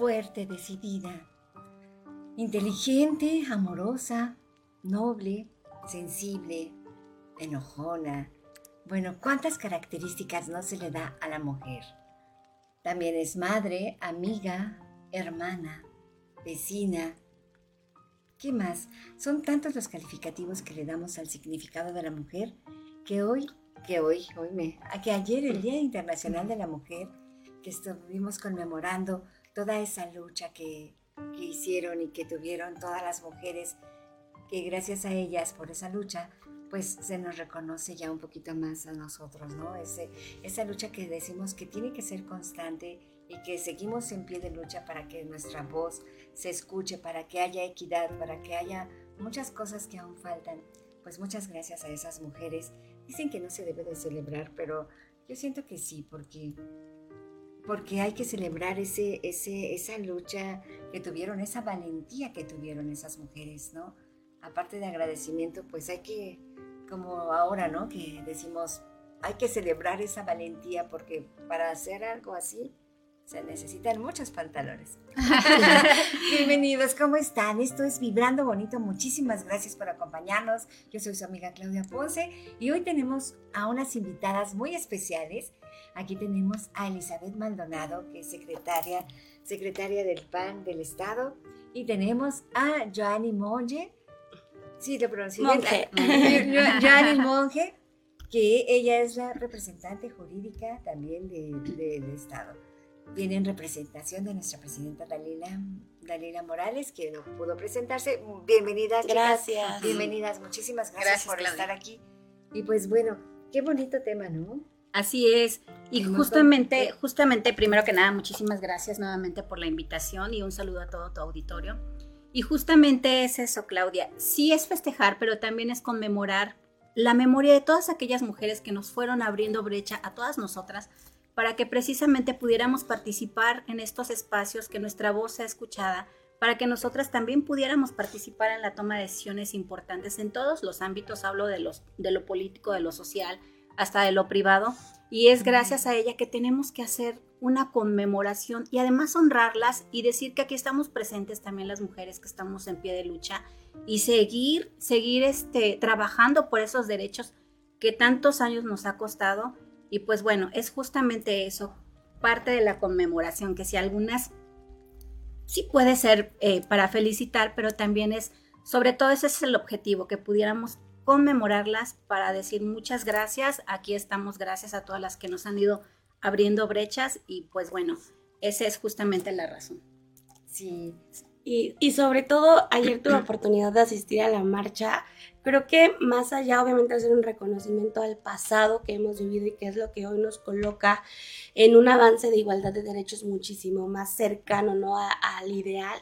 fuerte, decidida, inteligente, amorosa, noble, sensible, enojona. Bueno, ¿cuántas características no se le da a la mujer? También es madre, amiga, hermana, vecina. ¿Qué más? Son tantos los calificativos que le damos al significado de la mujer que hoy, que hoy, hoy me, que ayer el Día Internacional de la Mujer, que estuvimos conmemorando toda esa lucha que, hicieron y que tuvieron todas las mujeres, que gracias a ellas por esa lucha, pues se nos reconoce ya un poquito más a nosotros, ¿no? Ese, esa lucha que decimos que tiene que ser constante y que seguimos en pie de lucha para que nuestra voz se escuche, para que haya equidad, para que haya muchas cosas que aún faltan. Pues muchas gracias a esas mujeres. Dicen que no se debe de celebrar, pero yo siento que sí, porque porque hay que celebrar ese, ese, esa lucha que tuvieron, esa valentía que tuvieron esas mujeres, ¿no? Aparte de agradecimiento, pues hay que, como ahora, ¿no? Que decimos, hay que celebrar esa valentía porque para hacer algo así se necesitan muchos pantalones. Bienvenidos, ¿cómo están? Esto es Vibrando Bonito. Muchísimas gracias por acompañarnos. Yo soy su amiga Claudia Ponce y hoy tenemos a unas invitadas muy especiales Aquí tenemos a Elizabeth Maldonado, que es secretaria, secretaria del PAN del Estado. Y tenemos a Joanny Monge, sí, lo pronuncié Monge. Joanny Monge, que ella es la representante jurídica también del Estado. Viene en representación de nuestra presidenta Dalila, Dalila Morales, que no pudo presentarse. Bienvenidas. Gracias. Bienvenidas. Muchísimas gracias, por estar aquí. Y pues bueno, qué bonito tema, ¿no? Así es. Y justamente, justamente, primero que nada, muchísimas gracias nuevamente por la invitación y un saludo a todo tu auditorio. Y justamente es eso, Claudia. Sí es festejar, pero también es conmemorar la memoria de todas aquellas mujeres que nos fueron abriendo brecha a todas nosotras para que precisamente pudiéramos participar en estos espacios, que nuestra voz sea escuchada, para que nosotras también pudiéramos participar en la toma de decisiones importantes en todos los ámbitos, hablo de, los, de lo político, de lo social, hasta de lo privado. Y es gracias a ella que tenemos que hacer una conmemoración y además honrarlas y decir que aquí estamos presentes también las mujeres que estamos en pie de lucha y seguir, seguir este, trabajando por esos derechos que tantos años nos ha costado. Y pues bueno, es justamente eso, parte de la conmemoración, que si algunas sí puede ser eh, para felicitar, pero también es, sobre todo ese es el objetivo, que pudiéramos conmemorarlas para decir muchas gracias. Aquí estamos gracias a todas las que nos han ido abriendo brechas y pues bueno, esa es justamente la razón. Sí. Y, y sobre todo, ayer tuve oportunidad de asistir a la marcha. Creo que más allá, obviamente, de hacer un reconocimiento al pasado que hemos vivido y que es lo que hoy nos coloca en un avance de igualdad de derechos muchísimo más cercano ¿no? al ideal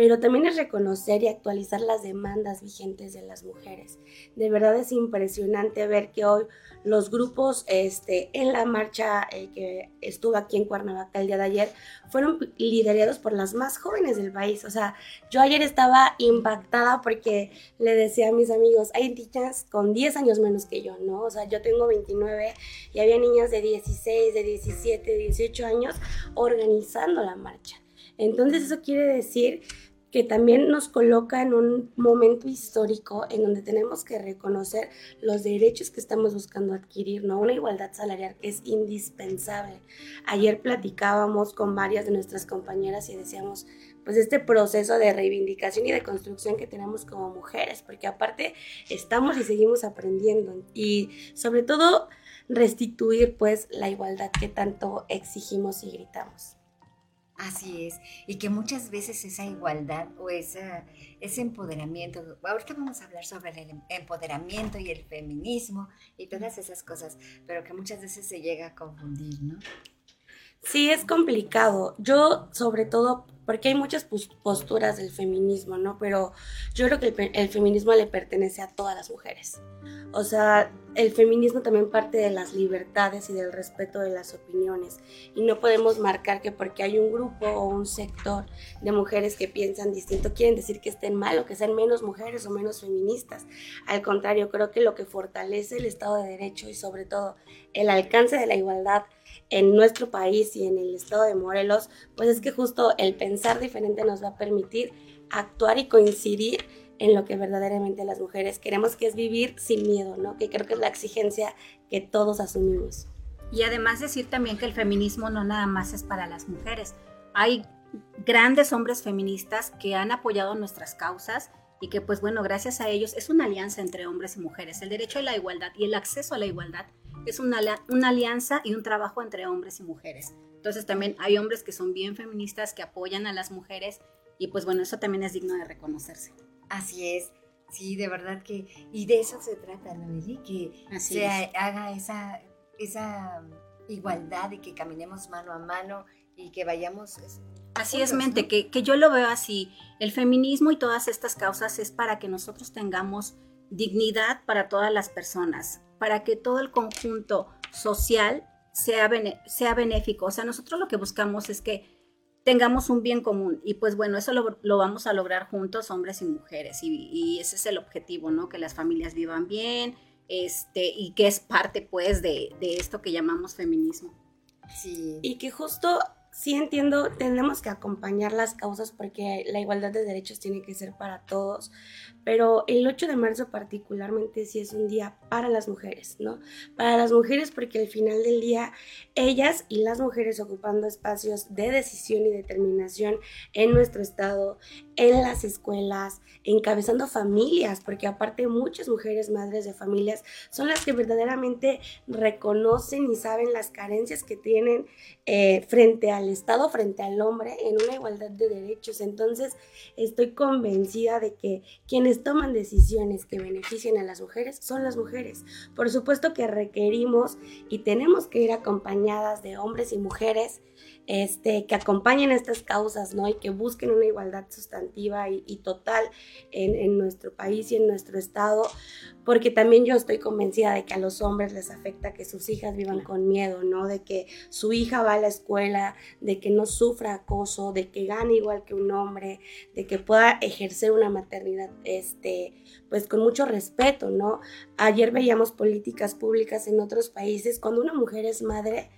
pero también es reconocer y actualizar las demandas vigentes de las mujeres. De verdad es impresionante ver que hoy los grupos este, en la marcha eh, que estuvo aquí en Cuernavaca el día de ayer fueron liderados por las más jóvenes del país. O sea, yo ayer estaba impactada porque le decía a mis amigos, hay niñas con 10 años menos que yo, ¿no? O sea, yo tengo 29 y había niñas de 16, de 17, de 18 años organizando la marcha. Entonces eso quiere decir que también nos coloca en un momento histórico en donde tenemos que reconocer los derechos que estamos buscando adquirir, ¿no? Una igualdad salarial que es indispensable. Ayer platicábamos con varias de nuestras compañeras y decíamos, pues este proceso de reivindicación y de construcción que tenemos como mujeres, porque aparte estamos y seguimos aprendiendo y sobre todo restituir pues la igualdad que tanto exigimos y gritamos. Así es, y que muchas veces esa igualdad o esa, ese empoderamiento, ahorita vamos a hablar sobre el em, empoderamiento y el feminismo y todas esas cosas, pero que muchas veces se llega a confundir, ¿no? Sí, es complicado. Yo sobre todo porque hay muchas posturas del feminismo, ¿no? Pero yo creo que el, feminismo le pertenece a todas las mujeres. O sea, el feminismo también parte de las libertades y del respeto de las opiniones. Y no podemos marcar que porque hay un grupo o un sector de mujeres que piensan distinto, quieren decir que estén mal o que sean menos mujeres o menos feministas. Al contrario, creo que lo que fortalece el Estado de Derecho y sobre todo el alcance de la igualdad en nuestro país y en el estado de Morelos, pues es que justo el pensar diferente nos va a permitir actuar y coincidir en lo que verdaderamente las mujeres queremos, que es vivir sin miedo, ¿no? Que creo que es la exigencia que todos asumimos. Y además decir también que el feminismo no nada más es para las mujeres. Hay grandes hombres feministas que han apoyado nuestras causas y que pues bueno, gracias a ellos es una alianza entre hombres y mujeres. El derecho a la igualdad y el acceso a la igualdad es una, una alianza y un trabajo entre hombres y mujeres. Entonces también hay hombres que son bien feministas, que apoyan a las mujeres y pues bueno, eso también es digno de reconocerse. Así es, sí, de verdad que, y de eso se trata, Noeli, que se haga esa, esa igualdad y que caminemos mano a mano y que vayamos... Así es, mente, que, que yo lo veo así. El feminismo y todas estas causas es para que nosotros tengamos dignidad para todas las personas, para que todo el conjunto social sea, sea benéfico. O sea, nosotros lo que buscamos es que tengamos un bien común y pues bueno, eso lo, vamos a lograr juntos, hombres y mujeres, y, ese es el objetivo, ¿no? Que las familias vivan bien, este, y que es parte pues de, de esto que llamamos feminismo. Sí. Y que justo sí entiendo, tenemos que acompañar las causas porque la igualdad de derechos tiene que ser para todos, pero el 8 de marzo particularmente sí es un día para las mujeres, ¿no? Para las mujeres porque al final del día ellas y las mujeres ocupando espacios de decisión y determinación en nuestro estado, en las escuelas, encabezando familias, porque aparte muchas mujeres madres de familias son las que verdaderamente reconocen y saben las carencias que tienen eh, frente al Estado, frente al hombre, en una igualdad de derechos. Entonces estoy convencida de que quienes toman decisiones que beneficien a las mujeres son las mujeres. Por supuesto que requerimos y tenemos que ir acompañadas de hombres y mujeres este, que acompañen estas causas, ¿no? Y que busquen una igualdad sustantiva y, total en, en, nuestro país y en nuestro estado, porque también yo estoy convencida de que a los hombres les afecta que sus hijas vivan con miedo, ¿no? De que su hija va a la escuela, de que no sufra acoso, de que gane igual que un hombre, de que pueda ejercer una maternidad, este, pues con mucho respeto, ¿no? Ayer veíamos políticas públicas en otros países, cuando una mujer es madre,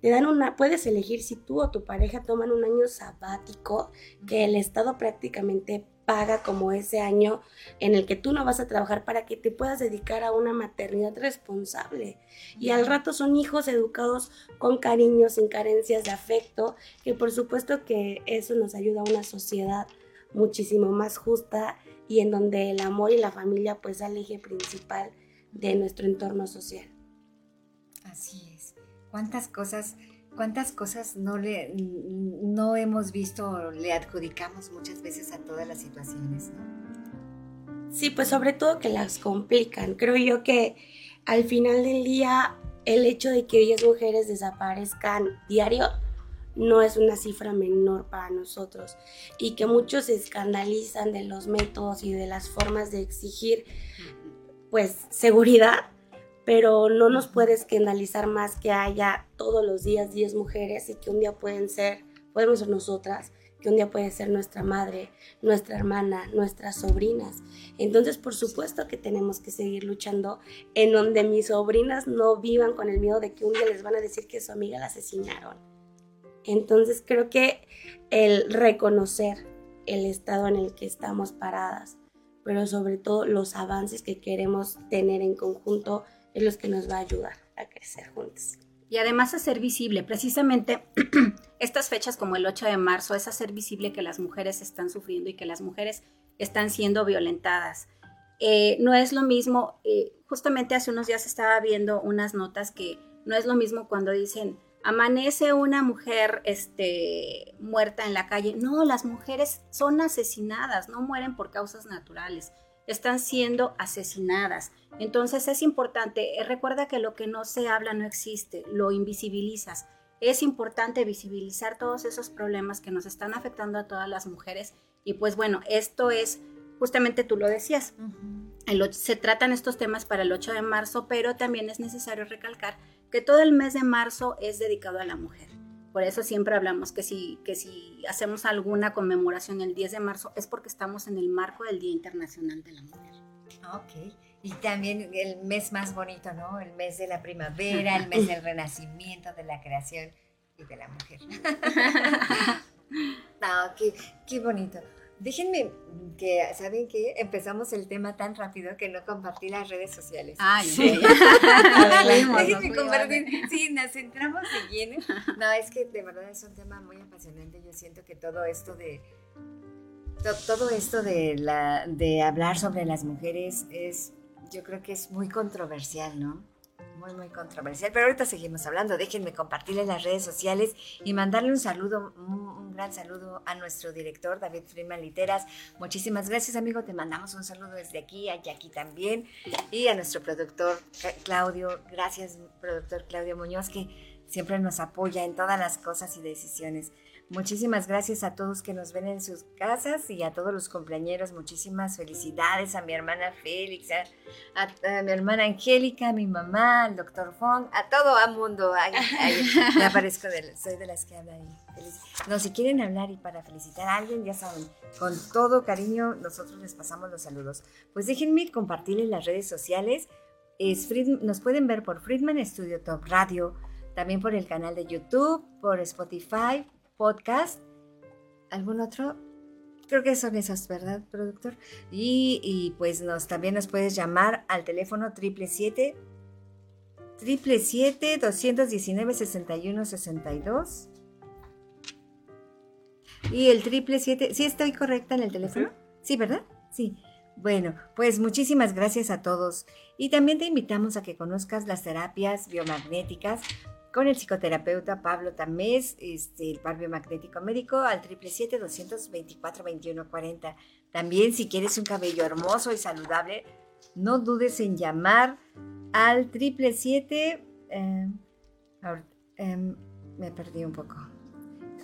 te dan una, puedes elegir si tú o tu pareja toman un año sabático que el Estado prácticamente paga como ese año en el que tú no vas a trabajar para que te puedas dedicar a una maternidad responsable. Y al rato son hijos educados con cariño, sin carencias de afecto, que por supuesto que eso nos ayuda a una sociedad muchísimo más justa y en donde el amor y la familia pues es el eje principal de nuestro entorno social. Así es cuántas cosas, cuántas cosas no le no hemos visto le adjudicamos muchas veces a todas las situaciones, ¿no? Sí, pues sobre todo que las complican. Creo yo que al final del día el hecho de que 10 mujeres desaparezcan diario no es una cifra menor para nosotros y que muchos se escandalizan de los métodos y de las formas de exigir pues seguridad pero no nos puede escandalizar más que haya todos los días 10 mujeres y que un día pueden ser, podemos ser nosotras, que un día puede ser nuestra madre, nuestra hermana, nuestras sobrinas. Entonces, por supuesto que tenemos que seguir luchando en donde mis sobrinas no vivan con el miedo de que un día les van a decir que su amiga la asesinaron. Entonces, creo que el reconocer el estado en el que estamos paradas, pero sobre todo los avances que queremos tener en conjunto es lo que nos va a ayudar a crecer juntos. Y además hacer visible, precisamente estas fechas como el 8 de marzo, es hacer visible que las mujeres están sufriendo y que las mujeres están siendo violentadas. Eh, no es lo mismo, eh, justamente hace unos días estaba viendo unas notas que no es lo mismo cuando dicen, amanece una mujer este, muerta en la calle. No, las mujeres son asesinadas, no mueren por causas naturales están siendo asesinadas. Entonces es importante, eh, recuerda que lo que no se habla no existe, lo invisibilizas. es importante visibilizar todos esos problemas que nos están afectando a todas las mujeres. Y pues bueno, esto es, justamente tú lo decías, se tratan estos temas para el 8 de marzo, pero también es necesario recalcar que todo el mes de marzo es dedicado a la mujer. Por eso siempre hablamos que si, que si hacemos alguna conmemoración el 10 de marzo es porque estamos en el marco del Día Internacional de la Mujer. Ok. Y también el mes más bonito, ¿no? El mes de la primavera, el mes del renacimiento, de la creación y de la mujer. no, qué, qué bonito. Déjenme que, ¿saben qué? Empezamos el tema tan rápido que no compartí las redes sociales. Ay, sí. Déjenme compartir. Sí, nos centramos de lleno. No, es que de verdad es un tema muy apasionante. Yo siento que todo esto de todo esto de la de hablar sobre las mujeres es yo creo que es muy controversial, ¿no? Muy, muy controversial. Pero ahorita seguimos hablando. Déjenme compartirle las redes sociales y mandarle un saludo, un, gran saludo a nuestro director, David Freeman Literas. Muchísimas gracias, amigo. Te mandamos un saludo desde aquí, a Jackie también. Y a nuestro productor, Claudio. Gracias, productor Claudio Muñoz, que siempre nos apoya en todas las cosas y decisiones. Muchísimas gracias a todos que nos ven en sus casas y a todos los compañeros. Muchísimas felicidades a mi hermana Félix, a, mi hermana Angélica, a mi mamá, al doctor Fong, a todo el mundo. me aparezco, de, soy de las que habla ahí. No, si quieren hablar y para felicitar a alguien, ya saben, con todo cariño nosotros les pasamos los saludos. Pues déjenme compartirles las redes sociales. Es nos pueden ver por Friedman Studio Top Radio, también por el canal de YouTube, por Spotify, podcast. ¿Algún otro? Creo que son esos, ¿verdad, productor? Y, pues nos, también nos puedes llamar al teléfono triple siete triple siete 219 61 62 y el triple siete ¿sí estoy correcta en el teléfono? Sí, ¿verdad? Sí. Bueno, pues muchísimas gracias a todos y también te invitamos a que conozcas las terapias biomagnéticas con el psicoterapeuta Pablo Tamés, este, el par biomagnético médico, al 777-224-2140. También, si quieres un cabello hermoso y saludable, no dudes en llamar al 777. Eh, em, me perdí un poco.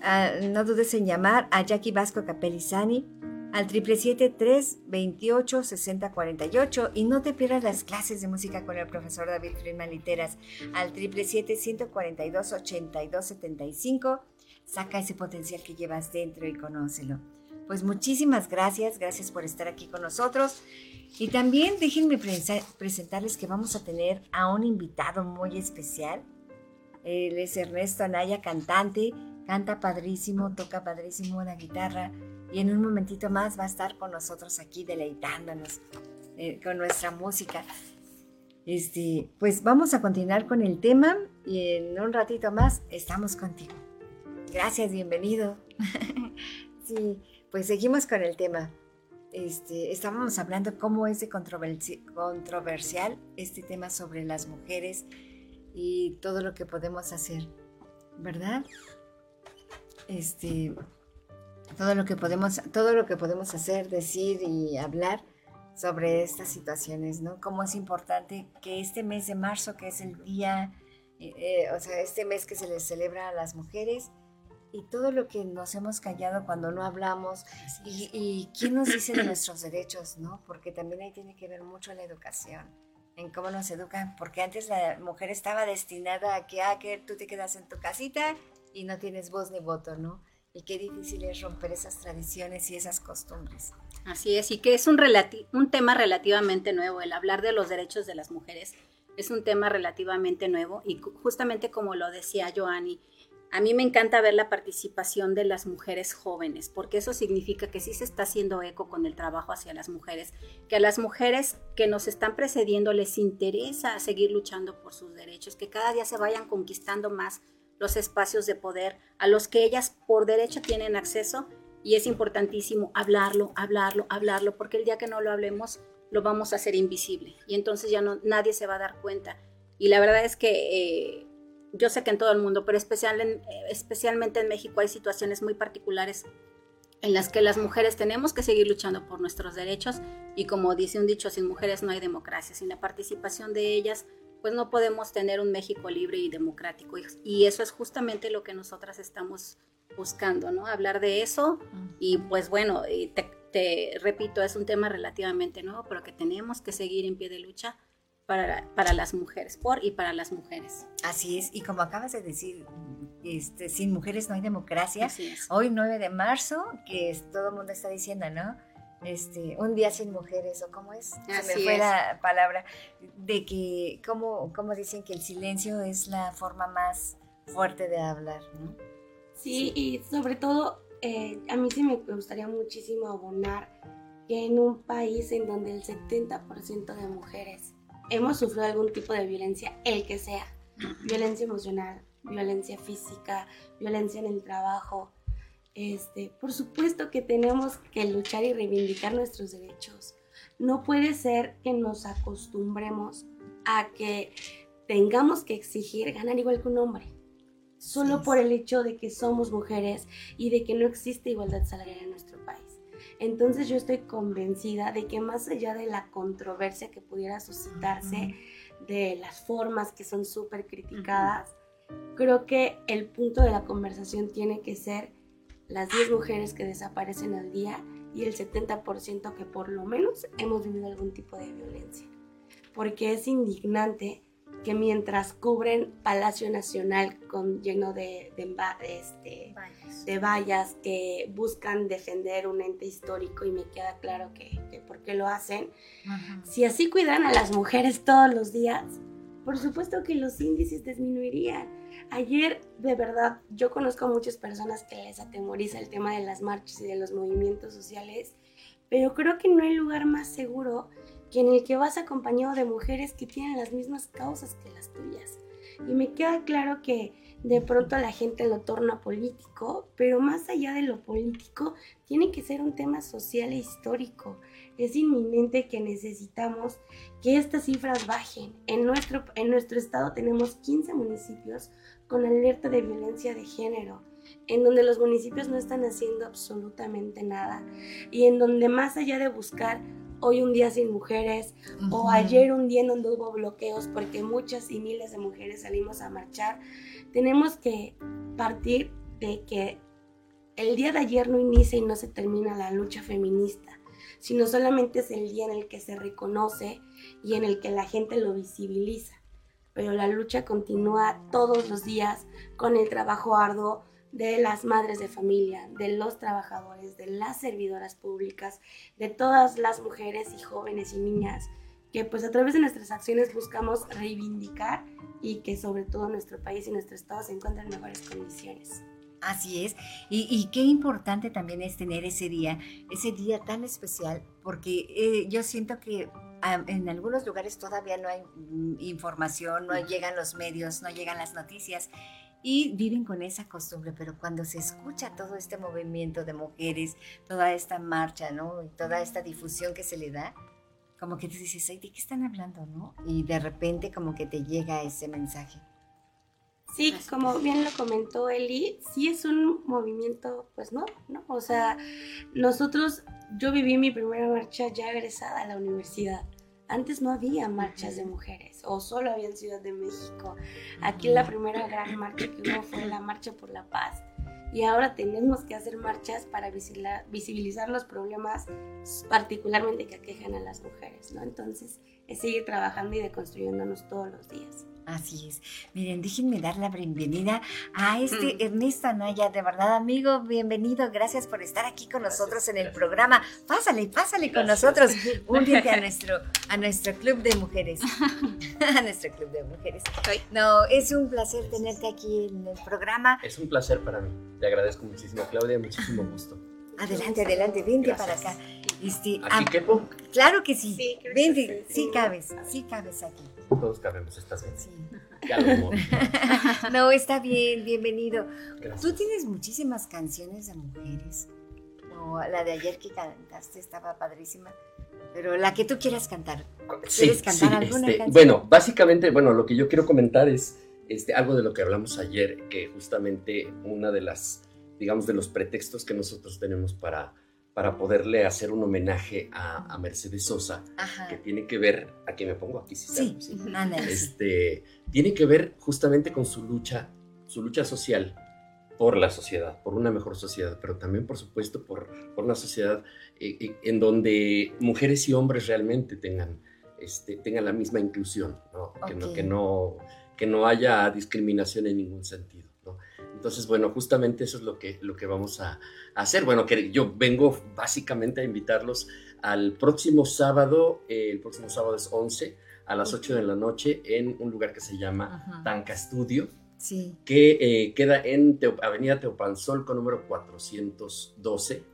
Ah, no dudes en llamar a Jackie Vasco Capelizani al 777-328-6048 y no te pierdas las clases de música con el profesor David Friedman Literas al 777-142-8275. Saca ese potencial que llevas dentro y conócelo. Pues muchísimas gracias, gracias por estar aquí con nosotros. Y también déjenme presentarles que vamos a tener a un invitado muy especial. Él es Ernesto Anaya, cantante, canta padrísimo, toca padrísimo la guitarra y en un momentito más va a estar con nosotros aquí deleitándonos eh, con nuestra música. Este, pues vamos a continuar con el tema y en un ratito más estamos contigo. Gracias, bienvenido. sí, pues seguimos con el tema. Este, estábamos hablando cómo es de controversial este tema sobre las mujeres y todo lo que podemos hacer, ¿verdad? Este, todo lo que podemos, todo lo que podemos hacer, decir y hablar sobre estas situaciones, ¿no? Cómo es importante que este mes de marzo, que es el día, eh, eh, o sea, este mes que se les celebra a las mujeres, y todo lo que nos hemos callado cuando no hablamos, y, y, quién nos dice de nuestros derechos, ¿no? Porque también ahí tiene que ver mucho la educación, en cómo nos educan, porque antes la mujer estaba destinada a que, ah, que tú te quedas en tu casita y no tienes voz ni voto, ¿no? Y qué difícil es romper esas tradiciones y esas costumbres. Así es, y que es un, un tema relativamente nuevo, el hablar de los derechos de las mujeres es un tema relativamente nuevo y justamente como lo decía Joanny, a mí me encanta ver la participación de las mujeres jóvenes, porque eso significa que sí se está haciendo eco con el trabajo hacia las mujeres, que a las mujeres que nos están precediendo les interesa seguir luchando por sus derechos, que cada día se vayan conquistando más los espacios de poder a los que ellas por derecho tienen acceso y es importantísimo hablarlo, hablarlo, hablarlo, porque el día que no lo hablemos lo vamos a hacer invisible y entonces ya no, nadie se va a dar cuenta. Y la verdad es que eh, yo sé que en todo el mundo, pero especial eh, especialmente en México hay situaciones muy particulares en las que las mujeres tenemos que seguir luchando por nuestros derechos y como dice un dicho, sin mujeres no hay democracia, sin la participación de ellas pues no podemos tener un México libre y democrático. Y eso es justamente lo que nosotras estamos buscando, ¿no? Hablar de eso y pues bueno, te, te repito, es un tema relativamente nuevo, pero que tenemos que seguir en pie de lucha para, para, las mujeres, por y para las mujeres. Así es, y como acabas de decir, este, sin mujeres no hay democracia. Hoy 9 de marzo, que es, todo el mundo está diciendo, ¿no? Este, un día sin mujeres, o cómo es, se me fue la palabra, de que, como, como dicen que el silencio es la forma más fuerte de hablar, ¿no? Sí, y sobre todo, eh, a mí sí me gustaría muchísimo abonar que en un país en donde el 70% de mujeres hemos sufrido algún tipo de violencia, el que sea, violencia emocional, violencia física, violencia en el trabajo. Este, por supuesto que tenemos que luchar y reivindicar nuestros derechos. No puede ser que nos acostumbremos a que tengamos que exigir ganar igual que un hombre, solo por el hecho de que somos mujeres y de que no existe igualdad salarial en nuestro país. Entonces yo estoy convencida de que más allá de la controversia que pudiera suscitarse, de las formas que son súper criticadas, creo que el punto de la conversación tiene que ser las 10 mujeres que desaparecen al día y el 70% que por lo menos hemos vivido algún tipo de violencia. Porque es indignante que mientras cubren Palacio Nacional con, lleno de, de, este, de vallas que buscan defender un ente histórico y me queda claro que, que por qué lo hacen, si así cuidan a las mujeres todos los días, por supuesto que los índices disminuirían. Ayer, de verdad, yo conozco a muchas personas que les atemoriza el tema de las marchas y de los movimientos sociales, pero creo que no hay lugar más seguro que en el que vas acompañado de mujeres que tienen las mismas causas que las tuyas. Y me queda claro que de pronto la gente lo torna político, pero más allá de lo político, tiene que ser un tema social e histórico. Es inminente que necesitamos que estas cifras bajen. En nuestro, en nuestro estado tenemos 15 municipios con alerta de violencia de género en donde los municipios no están haciendo absolutamente nada y en donde más allá de buscar hoy un día sin mujeres o ayer un día en donde hubo bloqueos porque muchas y miles de mujeres salimos a marchar, tenemos que partir de que el día de ayer no inicia y no se termina la lucha feminista, sino solamente es el día en el que se reconoce y en el que la gente lo visibiliza. Pero la lucha continúa todos los días con el trabajo arduo de las madres de familia, de los trabajadores, de las servidoras públicas, de todas las mujeres y jóvenes y niñas que pues a través de nuestras acciones buscamos reivindicar y que sobre todo nuestro país y nuestro estado se encuentren en mejores condiciones. Así es, y, qué importante también es tener ese día, ese día tan especial, porque eh, yo siento que en algunos lugares todavía no hay mm, información, no llegan los medios, no llegan las noticias, y viven con esa costumbre, pero cuando se escucha todo este movimiento de mujeres, toda esta marcha, ¿no? Y toda esta difusión que se le da, como que te dices, ¿de qué están hablando, no? Y de repente como que te llega ese mensaje. Sí, como bien lo comentó Eli, sí es un movimiento, pues no, ¿no? O sea, nosotros, yo viví mi primera marcha ya egresada a la universidad. Antes no había marchas de mujeres o solo había en Ciudad de México. Aquí la primera gran marcha que hubo fue la Marcha por la Paz. Y ahora tenemos que hacer marchas para visibilizar los problemas particularmente que aquejan a las mujeres, ¿no? Entonces, es seguir trabajando y deconstruyéndonos todos los días. Así es. Miren, déjenme dar la bienvenida a este mm. Ernesto Anaya. De verdad, amigo, bienvenido. Gracias por estar aquí con nosotros en el programa. Pásale, pásale con nosotros. Únete a nuestro, a nuestro club de mujeres. a nuestro club de mujeres. No, es un placer tenerte aquí en el programa. Es un placer para mí. Te agradezco muchísimo, Claudia. Muchísimo gusto. Adelante, adelante, vente para acá. Este, ¿Aquí ah, quepo? Claro que sí. sí vente, sí, cabes, sí cabes aquí. Todos cabemos, estás bien. Sí. no, está bien, bienvenido. Tú tienes muchísimas canciones de mujeres. No, la de ayer que cantaste estaba padrísima. Pero la que tú quieras cantar. ¿Quieres cantar alguna este, canción? Bueno, básicamente, bueno, lo que yo quiero comentar es este, algo de lo que hablamos ayer, que justamente una de las digamos, de los pretextos que nosotros tenemos para, para poderle hacer un homenaje a, Mercedes Sosa, que tiene que ver, aquí me pongo aquí, sí, sí, este, tiene que ver justamente con su lucha, su lucha social por la sociedad, por una mejor sociedad, pero también, por supuesto, por, por una sociedad eh, eh, en donde mujeres y hombres realmente tengan, este, tengan la misma inclusión, Que, no, que, no, que no haya discriminación en ningún sentido. Entonces, bueno, justamente eso es lo que, lo que vamos a, hacer. Bueno, que yo vengo básicamente a invitarlos al próximo sábado, eh, el próximo sábado es 11, a las 8 de la noche, en un lugar que se llama Tanca Studio, sí. que eh, queda en Avenida Teopanzol con número 412.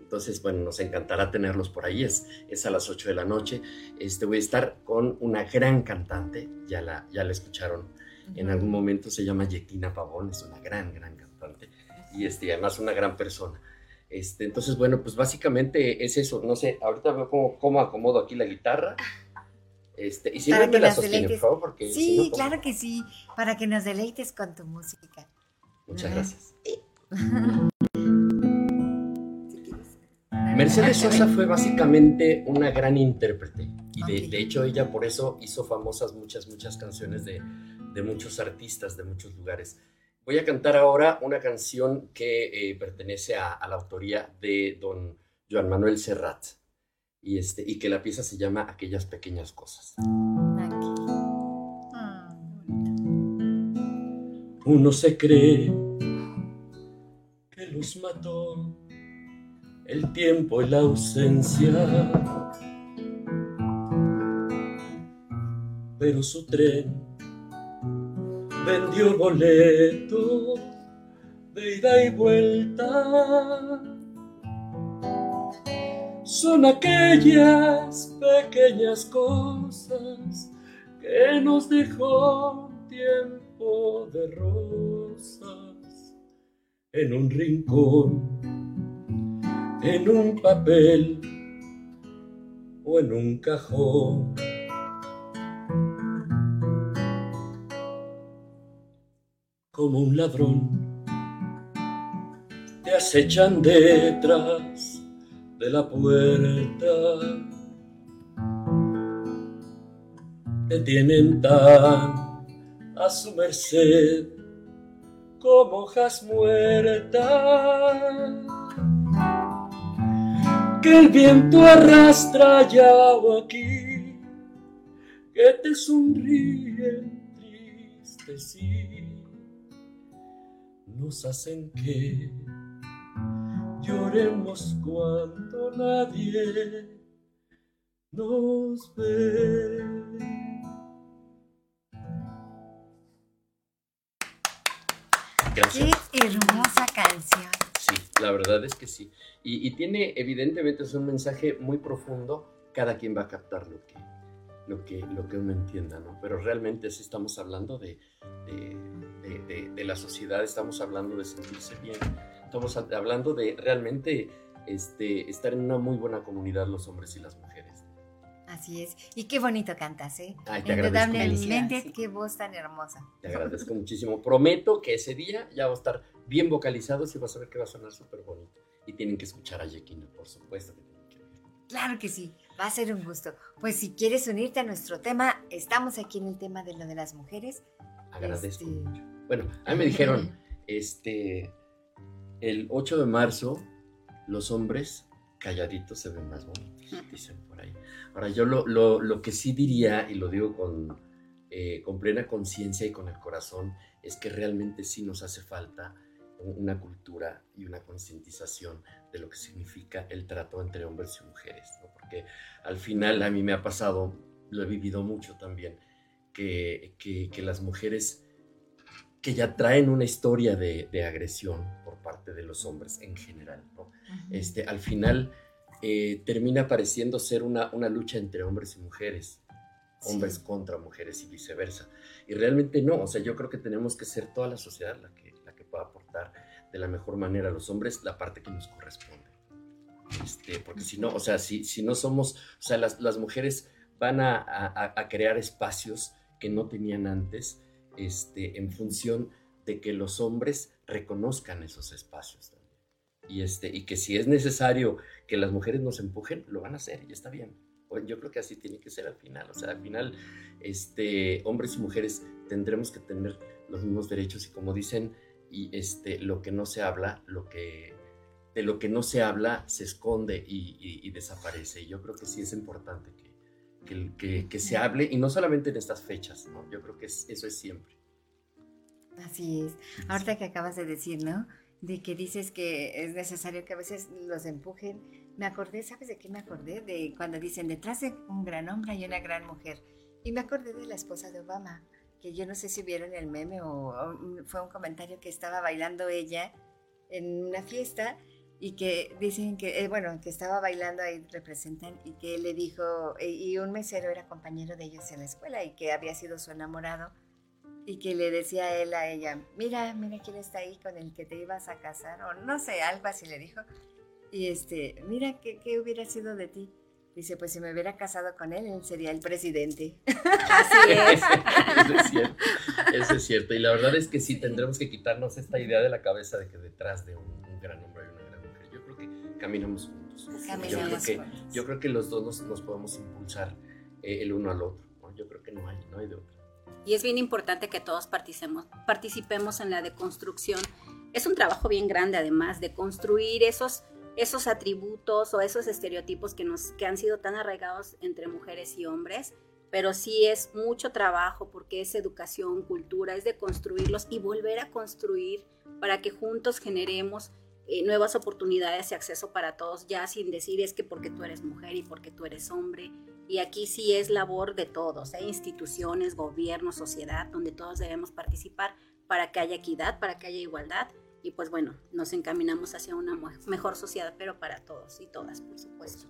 Entonces, bueno, nos encantará tenerlos por ahí, es, es a las 8 de la noche. Este, voy a estar con una gran cantante, ya la, ya la escucharon en algún momento se llama Yetina Pavón, es una gran, gran cantante y este, además una gran persona. Este, entonces, bueno, pues básicamente es eso. No sé, ahorita veo cómo, acomodo aquí la guitarra. Este, y si me la sostiene, por favor, porque. Sí, claro que sí, para que nos deleites con tu música. Muchas gracias. Mercedes Sosa fue básicamente una gran intérprete y de, de, hecho ella por eso hizo famosas muchas, muchas canciones de, de muchos artistas de muchos lugares. Voy a cantar ahora una canción que eh, pertenece a, la autoría de don Joan Manuel Serrat y, este, y que la pieza se llama Aquellas pequeñas cosas. Uno se cree que los mató el tiempo y la ausencia, pero su tren vendió boleto de ida y vuelta. Son aquellas pequeñas cosas que nos dejó tiempo de rosas en un rincón, en un papel o en un cajón como un ladrón. Te acechan detrás de la puerta. Te tienen tan a su merced como hojas muertas. Que el viento arrastra ya aquí, que te sonríen tristes nos hacen que lloremos cuando nadie nos ve. Qué hermosa canción. Sí, la verdad es que sí. Y, y, tiene, evidentemente, es un mensaje muy profundo. Cada quien va a captar lo que, lo que, lo que uno entienda, ¿no? Pero realmente sí estamos hablando de, de, la sociedad, estamos hablando de sentirse bien, estamos hablando de realmente este, estar en una muy buena comunidad los hombres y las mujeres. Así es. Y qué bonito cantas, ¿eh? Ay, te Indudablemente, qué voz tan hermosa. Te agradezco muchísimo. Prometo que ese día ya va a estar bien vocalizado y vas a ver que va a sonar súper bonito. Y tienen que escuchar a Yekina, por supuesto que tienen que. Claro que sí. Va a ser un gusto. Pues si quieres unirte a nuestro tema, estamos aquí en el tema de lo de las mujeres. Agradezco este, mucho. Bueno, a mí me dijeron, este, el 8 de marzo, los hombres calladitos se ven más bonitos, dicen por ahí. Ahora, yo lo, lo, que sí diría, y lo digo con, eh, con plena conciencia y con el corazón, es que realmente sí nos hace falta una cultura y una concientización de lo que significa el trato entre hombres y mujeres, porque al final a mí me ha pasado, lo he vivido mucho también, que, que, las mujeres que ya traen una historia de, de, agresión por parte de los hombres en general, este, al final eh, termina pareciendo ser una, una lucha entre hombres y mujeres, hombres contra mujeres y viceversa. Y realmente no, o sea, yo creo que tenemos que ser toda la sociedad la que, de la mejor manera a los hombres la parte que nos corresponde. Este, porque si no, o sea, si, si no somos, o sea, las, las mujeres van a, a, a, crear espacios que no tenían antes, este, en función de que los hombres reconozcan esos espacios también. y, este, y que si es necesario que las mujeres nos empujen, lo van a hacer y está bien. Yo creo que así tiene que ser al final. O sea, al final, este, hombres y mujeres tendremos que tener los mismos derechos y como dicen, y este, lo que no se habla, lo que, de lo que no se habla se esconde y, desaparece. Y yo creo que sí es importante que, que, que, se hable y no solamente en estas fechas, ¿no? Yo creo que eso es siempre. Así es. Ahorita que acabas de decir, ¿no? de que dices que es necesario que a veces los empujen. Me acordé, ¿sabes de qué me acordé? De cuando dicen detrás de un gran hombre hay una gran mujer. Y me acordé de la esposa de Obama, que yo no sé si vieron el meme o, fue un comentario que estaba bailando ella en una fiesta y que dicen que, eh, bueno, que estaba bailando ahí, representan, y que él le dijo, y un mesero era compañero de ellos en la escuela y que había sido su enamorado y que le decía él a ella, mira, mira quién está ahí con el que te ibas a casar, o no sé, algo así le dijo. Y este, mira, ¿qué, qué hubiera sido de ti? Dice, pues si me hubiera casado con él, él sería el presidente. Así es. eso, es cierto, eso es cierto. Y la verdad es que sí, tendremos que quitarnos esta idea de la cabeza de que detrás de un, gran hombre hay una gran mujer. Yo creo que caminamos juntos. Caminamos yo, creo que, yo creo que los dos nos, podemos impulsar eh, el uno al otro. Yo creo que no hay, no hay de otro. Y es bien importante que todos participemos, participemos en la deconstrucción. Es un trabajo bien grande además de construir esos, esos atributos o esos estereotipos que, nos, que han sido tan arraigados entre mujeres y hombres, pero sí es mucho trabajo porque es educación, cultura, es de construirlos y volver a construir para que juntos generemos eh, nuevas oportunidades y acceso para todos, ya sin decir es que porque tú eres mujer y porque tú eres hombre, y aquí sí es labor de todos, ¿eh? instituciones, gobierno, sociedad, donde todos debemos participar para que haya equidad, para que haya igualdad. Y pues bueno, nos encaminamos hacia una mejor sociedad, pero para todos y todas, por supuesto.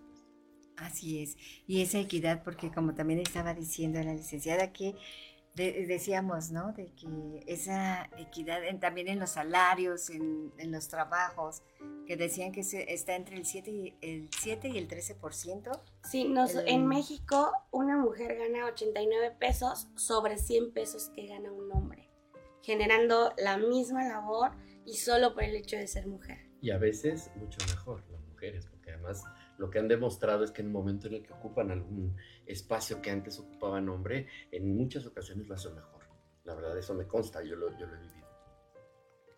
Así es. Y esa equidad, porque como también estaba diciendo la licenciada, que decíamos, ¿no? De que esa equidad también en los salarios, en, los trabajos, que decían que se, está entre el 7 y el, 7 y el 13%. Sí, nos, en México una mujer gana 89 pesos sobre 100 pesos que gana un hombre, generando la misma labor y solo por el hecho de ser mujer. Y a veces mucho mejor las mujeres, porque además lo que han demostrado es que en el momento en el que ocupan algún espacio que antes ocupaban hombre, en muchas ocasiones lo hacen mejor. La verdad, eso me consta, yo lo, yo lo he vivido.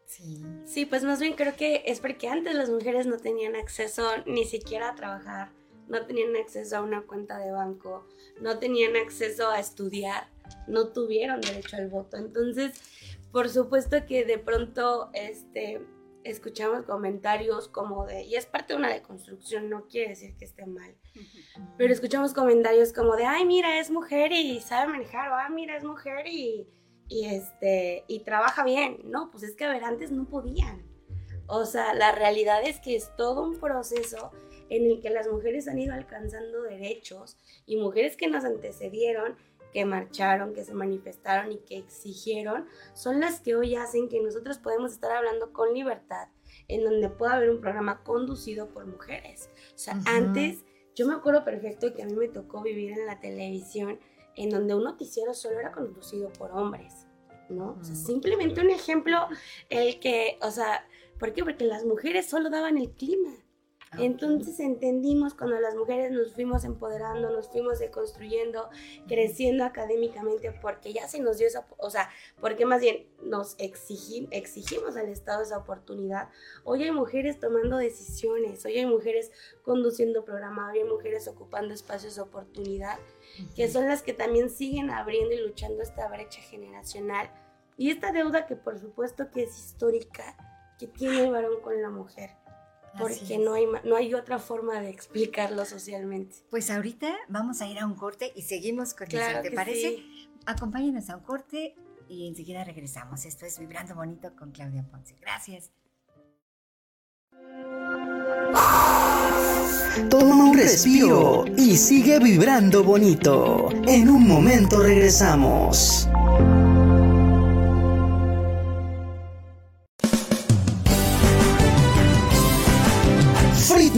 Sí. sí, pues más bien creo que es porque antes las mujeres no tenían acceso ni siquiera a trabajar, no tenían acceso a una cuenta de banco, no tenían acceso a estudiar, no tuvieron derecho al voto. Entonces, por supuesto que de pronto, este, escuchamos comentarios como de, y es parte de una deconstrucción, no quiere decir que esté mal, pero escuchamos comentarios como de, ay, mira, es mujer y sabe manejar, o, ah, mira, es mujer y, y, este, y trabaja bien. No, pues es que, a ver, antes no podían. O sea, la realidad es que es todo un proceso en el que las mujeres han ido alcanzando derechos y mujeres que nos antecedieron que marcharon, que se manifestaron y que exigieron, son las que hoy hacen que nosotros podemos estar hablando con libertad, en donde pueda haber un programa conducido por mujeres. O sea, antes yo me acuerdo perfecto que a mí me tocó vivir en la televisión en donde un noticiero solo era conducido por hombres, ¿no? O sea, mm. simplemente un ejemplo, el que, o sea, ¿por qué? Porque las mujeres solo daban el clima. Entonces entendimos cuando las mujeres nos fuimos empoderando, nos fuimos deconstruyendo, creciendo académicamente, porque ya se nos dio esa, o sea, porque más bien nos exigimos al Estado esa oportunidad. Hoy hay mujeres tomando decisiones, hoy hay mujeres conduciendo programas, hoy hay mujeres ocupando espacios de oportunidad, que son las que también siguen abriendo y luchando esta brecha generacional. Y esta deuda que por supuesto que es histórica, que tiene el varón con la mujer porque no hay, no hay otra forma de explicarlo socialmente. Pues ahorita vamos a ir a un corte y seguimos con eso, ¿te parece? Acompáñenos a un corte y enseguida regresamos. Esto es Vibrando Bonito con Claudia Ponce. Gracias. Toma un respiro y sigue vibrando bonito. En un momento regresamos.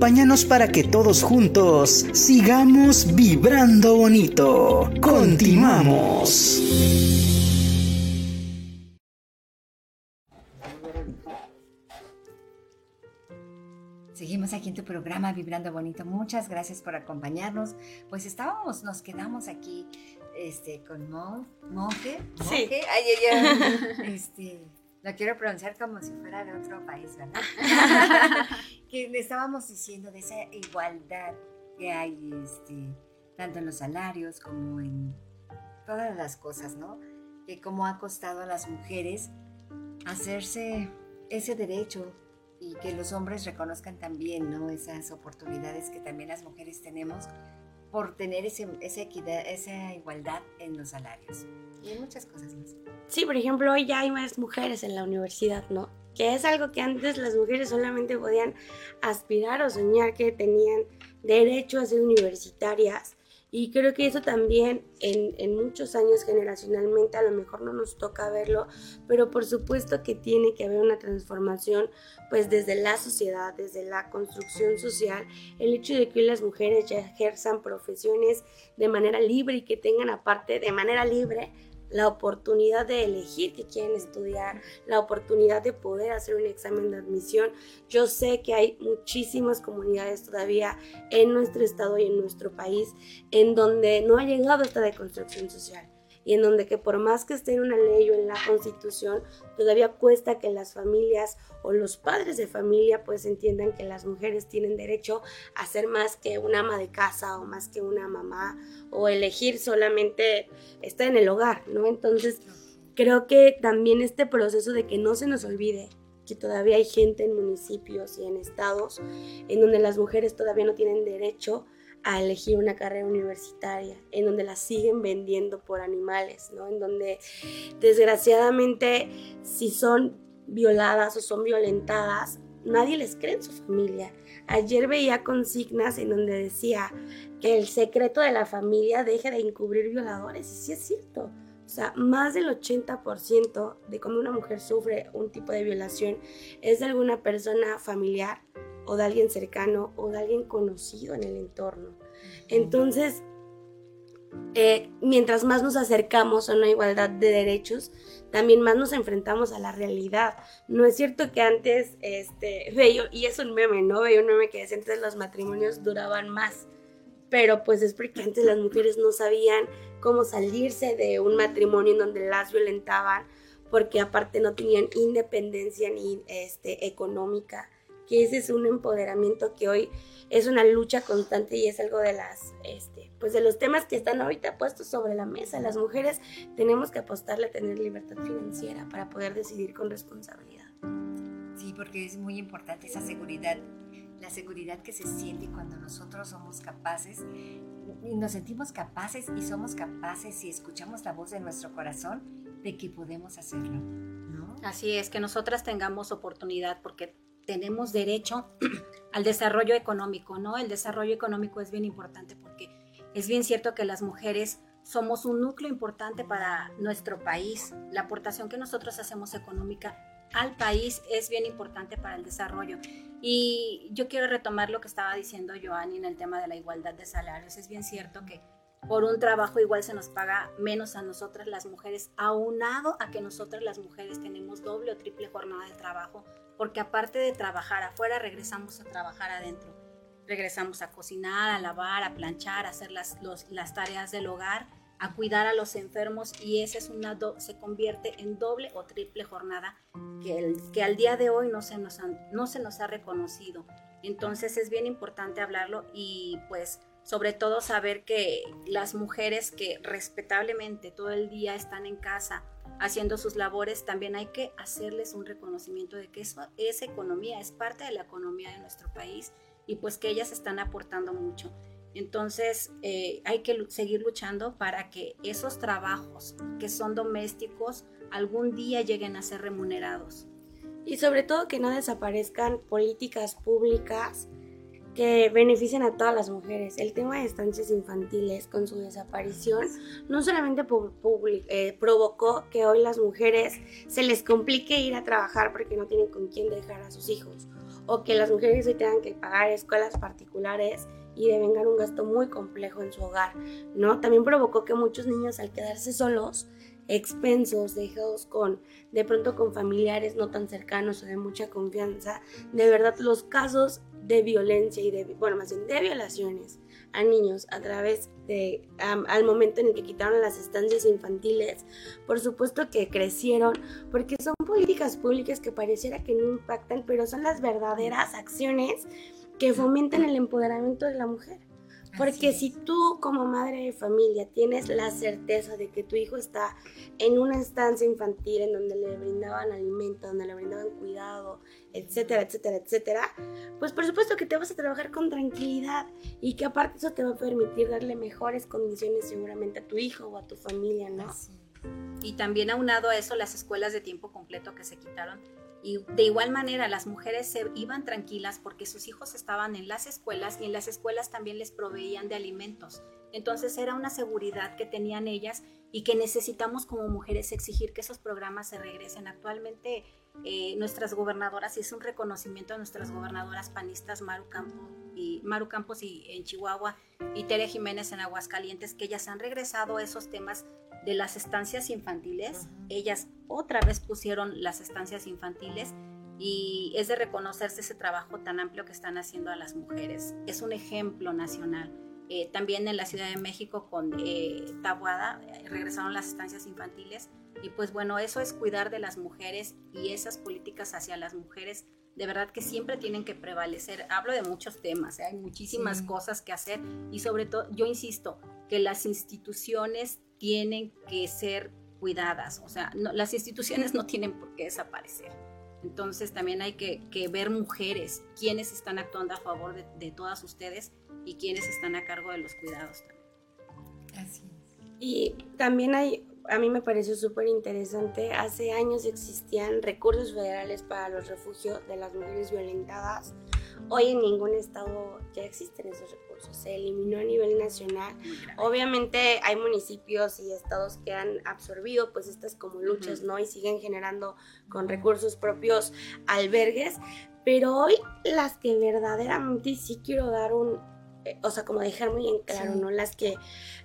Acompáñanos para que todos juntos sigamos vibrando bonito. Continuamos. Seguimos aquí en tu programa Vibrando Bonito. Muchas gracias por acompañarnos. Pues estábamos, nos quedamos aquí este, con Mon, Monje. Sí. Ay, ay, ay. Este, lo quiero pronunciar como si fuera de otro país, ¿verdad? que le estábamos diciendo de esa igualdad que hay este, tanto en los salarios como en todas las cosas, ¿no? Que como ha costado a las mujeres hacerse ese derecho y que los hombres reconozcan también, ¿no? Esas oportunidades que también las mujeres tenemos por tener ese, equidad, esa igualdad en los salarios y en muchas cosas más. Sí, por ejemplo, hoy ya hay más mujeres en la universidad, ¿no? Que es algo que antes las mujeres solamente podían aspirar o soñar que tenían derecho a ser universitarias. Y creo que eso también en, en, muchos años generacionalmente a lo mejor no nos toca verlo, pero por supuesto que tiene que haber una transformación pues desde la sociedad, desde la construcción social, el hecho de que las mujeres ya ejerzan profesiones de manera libre y que tengan aparte de manera libre la oportunidad de elegir que quieren estudiar, la oportunidad de poder hacer un examen de admisión. Yo sé que hay muchísimas comunidades todavía en nuestro estado y en nuestro país en donde no ha llegado esta deconstrucción social y en donde que por más que esté en una ley o en la constitución, todavía cuesta que las familias o los padres de familia pues entiendan que las mujeres tienen derecho a ser más que una ama de casa o más que una mamá o elegir solamente estar en el hogar, ¿no? Entonces creo que también este proceso de que no se nos olvide que todavía hay gente en municipios y en estados en donde las mujeres todavía no tienen derecho a elegir una carrera universitaria, en donde las siguen vendiendo por animales, ¿no? En donde desgraciadamente si son violadas o son violentadas, nadie les cree en su familia. Ayer veía consignas en donde decía que el secreto de la familia deje de encubrir violadores, y sí es cierto. O sea, más del 80% de cuando una mujer sufre un tipo de violación es de alguna persona familiar o de alguien cercano o de alguien conocido en el entorno. Entonces, eh, mientras más nos acercamos a una igualdad de derechos, también más nos enfrentamos a la realidad. No es cierto que antes, este, veo, y es un meme, ¿no? Veía un meme que decía antes los matrimonios duraban más, pero pues es porque antes las mujeres no sabían cómo salirse de un matrimonio en donde las violentaban, porque aparte no tenían independencia ni este, económica que ese es un empoderamiento que hoy es una lucha constante y es algo de las, este, pues de los temas que están ahorita puestos sobre la mesa. Las mujeres tenemos que apostarle a tener libertad financiera para poder decidir con responsabilidad. Sí, porque es muy importante esa seguridad, la seguridad que se siente cuando nosotros somos capaces y nos sentimos capaces y somos capaces y escuchamos la voz de nuestro corazón de que podemos hacerlo, ¿no? Así es, que nosotras tengamos oportunidad porque tenemos derecho al desarrollo económico, ¿no? El desarrollo económico es bien importante porque es bien cierto que las mujeres somos un núcleo importante para nuestro país. La aportación que nosotros hacemos económica al país es bien importante para el desarrollo. Y yo quiero retomar lo que estaba diciendo Joanny en el tema de la igualdad de salarios. Es bien cierto que por un trabajo igual se nos paga menos a nosotras las mujeres, aunado a que nosotras las mujeres tenemos doble o triple jornada de trabajo porque aparte de trabajar afuera, regresamos a trabajar adentro. Regresamos a cocinar, a lavar, a planchar, a hacer las, las tareas del hogar, a cuidar a los enfermos y ese es una se convierte en doble o triple jornada que, el, que al día de hoy no se, no se nos ha reconocido. Entonces es bien importante hablarlo y pues sobre todo saber que las mujeres que respetablemente todo el día están en casa haciendo sus labores, también hay que hacerles un reconocimiento de que eso es economía, es parte de la economía de nuestro país y pues que ellas están aportando mucho. Entonces eh, hay que seguir luchando para que esos trabajos que son domésticos algún día lleguen a ser remunerados. Y sobre todo que no desaparezcan políticas públicas que benefician a todas las mujeres. El tema de estancias infantiles con su desaparición no solamente eh, provocó que hoy las mujeres se les complique ir a trabajar porque no tienen con quién dejar a sus hijos o que las mujeres hoy tengan que pagar escuelas particulares y devengan un gasto muy complejo en su hogar, ¿no? También provocó que muchos niños al quedarse solos expensos, dejados con, de pronto con familiares no tan cercanos o de mucha confianza, de verdad los casos de violencia y de, bueno, más bien de violaciones a niños a través de, al momento en el que quitaron las estancias infantiles, por supuesto que crecieron, porque son políticas públicas que pareciera que no impactan, pero son las verdaderas acciones que fomentan el empoderamiento de la mujer. Porque si tú como madre de familia tienes la certeza de que tu hijo está en una estancia infantil en donde le brindaban alimento, donde le brindaban cuidado, etcétera, etcétera, etcétera, pues por supuesto que te vas a trabajar con tranquilidad y que aparte eso te va a permitir darle mejores condiciones seguramente a tu hijo o a tu familia, ¿no? Y también aunado a eso las escuelas de tiempo completo que se quitaron y de igual manera las mujeres se iban tranquilas porque sus hijos estaban en las escuelas y en las escuelas también les proveían de alimentos. Entonces era una seguridad que tenían ellas y que necesitamos como mujeres exigir que esos programas se regresen. Actualmente eh, nuestras gobernadoras, y es un reconocimiento a nuestras gobernadoras panistas Maru, y, Maru Campos y, en Chihuahua y Tere Jiménez en Aguascalientes, que ellas han regresado a esos temas de las estancias infantiles. Ellas otra vez pusieron las estancias infantiles y es de reconocerse ese trabajo tan amplio que están haciendo a las mujeres. Es un ejemplo nacional. Eh, también en la Ciudad de México con eh, Tabuada eh, regresaron las estancias infantiles y pues bueno, eso es cuidar de las mujeres y esas políticas hacia las mujeres de verdad que siempre tienen que prevalecer. Hablo de muchos temas, hay muchísimas cosas que hacer y sobre todo, yo insisto, que las instituciones tienen que ser cuidadas, o sea, las instituciones no tienen por qué desaparecer. Entonces también hay que, ver mujeres, quienes están actuando a favor de, todas ustedes y quienes están a cargo de los cuidados también. Así Y también hay, a mí me pareció súper interesante, hace años existían recursos federales para los refugios de las mujeres violentadas. Hoy en ningún estado ya existen esos recursos se eliminó a nivel nacional. Obviamente hay municipios y estados que han absorbido pues estas como luchas, ¿no? Y siguen generando con recursos propios albergues, pero hoy las que verdaderamente sí quiero dar un, o sea, como dejar muy en claro, ¿no? Las que,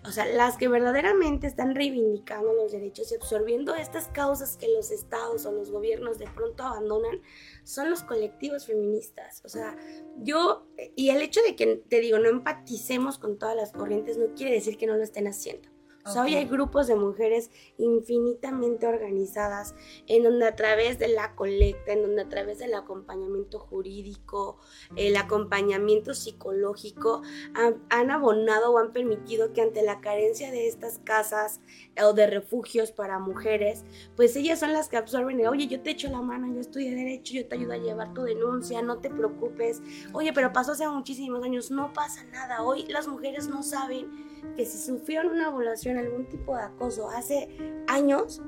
o sea, las que verdaderamente están reivindicando los derechos y absorbiendo estas causas que los estados o los gobiernos de pronto abandonan, son los colectivos feministas. O sea, yo, y el hecho de que, te digo, no empaticemos con todas las corrientes no quiere decir que no lo estén haciendo. O sea, hoy hay grupos de mujeres infinitamente organizadas, en donde a través de la colecta, en donde a través del acompañamiento jurídico, el acompañamiento psicológico, han, abonado o han permitido que ante la carencia de estas casas o de refugios para mujeres, pues ellas son las que absorben, oye, yo te echo la mano, yo estudié derecho, yo te ayudo a llevar tu denuncia, no te preocupes, oye, pero pasó hace muchísimos años, no pasa nada, hoy las mujeres no saben que si sufrieron una violación, algún tipo de acoso hace años,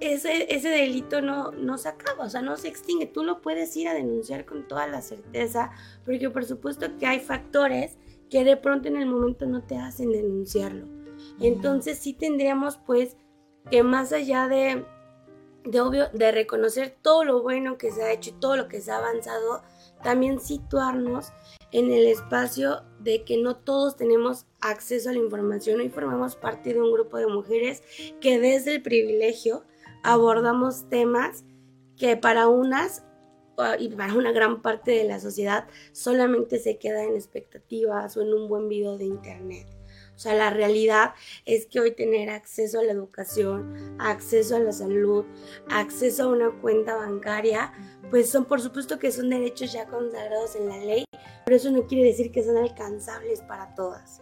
ese, ese delito no, no se acaba, o sea, no se extingue. Tú lo puedes ir a denunciar con toda la certeza, porque por supuesto que hay factores que de pronto en el momento no te hacen denunciarlo. Entonces sí tendríamos pues que más allá de, de obvio, de reconocer todo lo bueno que se ha hecho y todo lo que se ha avanzado, también situarnos en el espacio de que no todos tenemos acceso a la información. Hoy formamos parte de un grupo de mujeres que desde el privilegio abordamos temas que para unas y para una gran parte de la sociedad solamente se queda en expectativas o en un buen video de internet. O sea, la realidad es que hoy tener acceso a la educación, acceso a la salud, acceso a una cuenta bancaria, pues son por supuesto que son derechos ya consagrados en la ley, pero eso no quiere decir que son alcanzables para todas.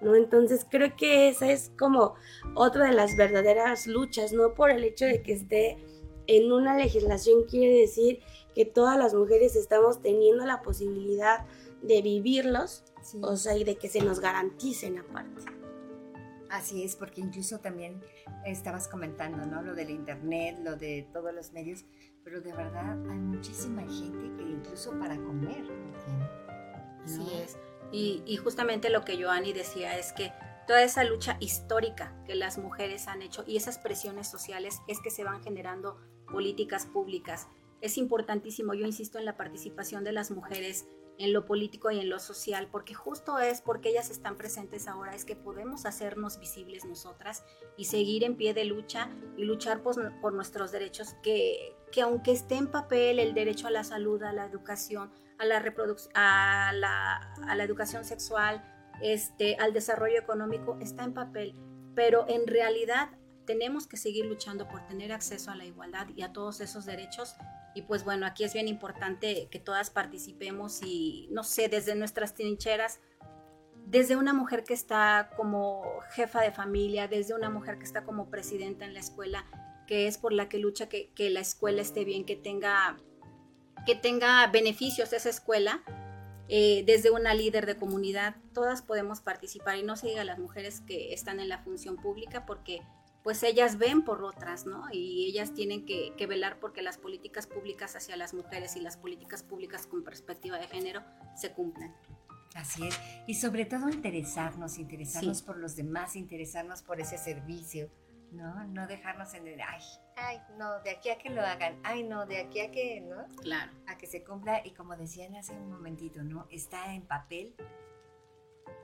¿No? Entonces creo que esa es como otra de las verdaderas luchas, no por el hecho de que esté en una legislación quiere decir que todas las mujeres estamos teniendo la posibilidad de vivirlos, o sea, y de que se nos garanticen aparte. Así es, porque incluso también estabas comentando, ¿no? Lo del internet, lo de todos los medios, pero de verdad hay muchísima gente que incluso para comer no tiene. Así es. Y, y justamente lo que Joanny decía es que toda esa lucha histórica que las mujeres han hecho y esas presiones sociales es que se van generando políticas públicas. Es importantísimo, yo insisto en la participación de las mujeres en lo político y en lo social, porque justo es porque ellas están presentes ahora, es que podemos hacernos visibles nosotras y seguir en pie de lucha y luchar por, nuestros derechos, que, que, aunque esté en papel el derecho a la salud, a la educación, a la, a la, a la educación sexual, este, al desarrollo económico, está en papel, pero en realidad tenemos que seguir luchando por tener acceso a la igualdad y a todos esos derechos. Y pues bueno, aquí es bien importante que todas participemos y, no sé, desde nuestras trincheras, desde una mujer que está como jefa de familia, desde una mujer que está como presidenta en la escuela, que es por la que lucha que, la escuela esté bien, que tenga, que tenga beneficios esa escuela, eh, desde una líder de comunidad, todas podemos participar y no se diga las mujeres que están en la función pública porque pues ellas ven por otras, ¿no? Y ellas tienen que, velar porque las políticas públicas hacia las mujeres y las políticas públicas con perspectiva de género se cumplan. Así es. Y sobre todo interesarnos, interesarnos por los demás, interesarnos por ese servicio, ¿no? No dejarnos en el, ay, ay, no, de aquí a que lo hagan, ay, no, de aquí a que, ¿no? Claro. A que se cumpla. Y como decían hace un momentito, ¿no? Está en papel,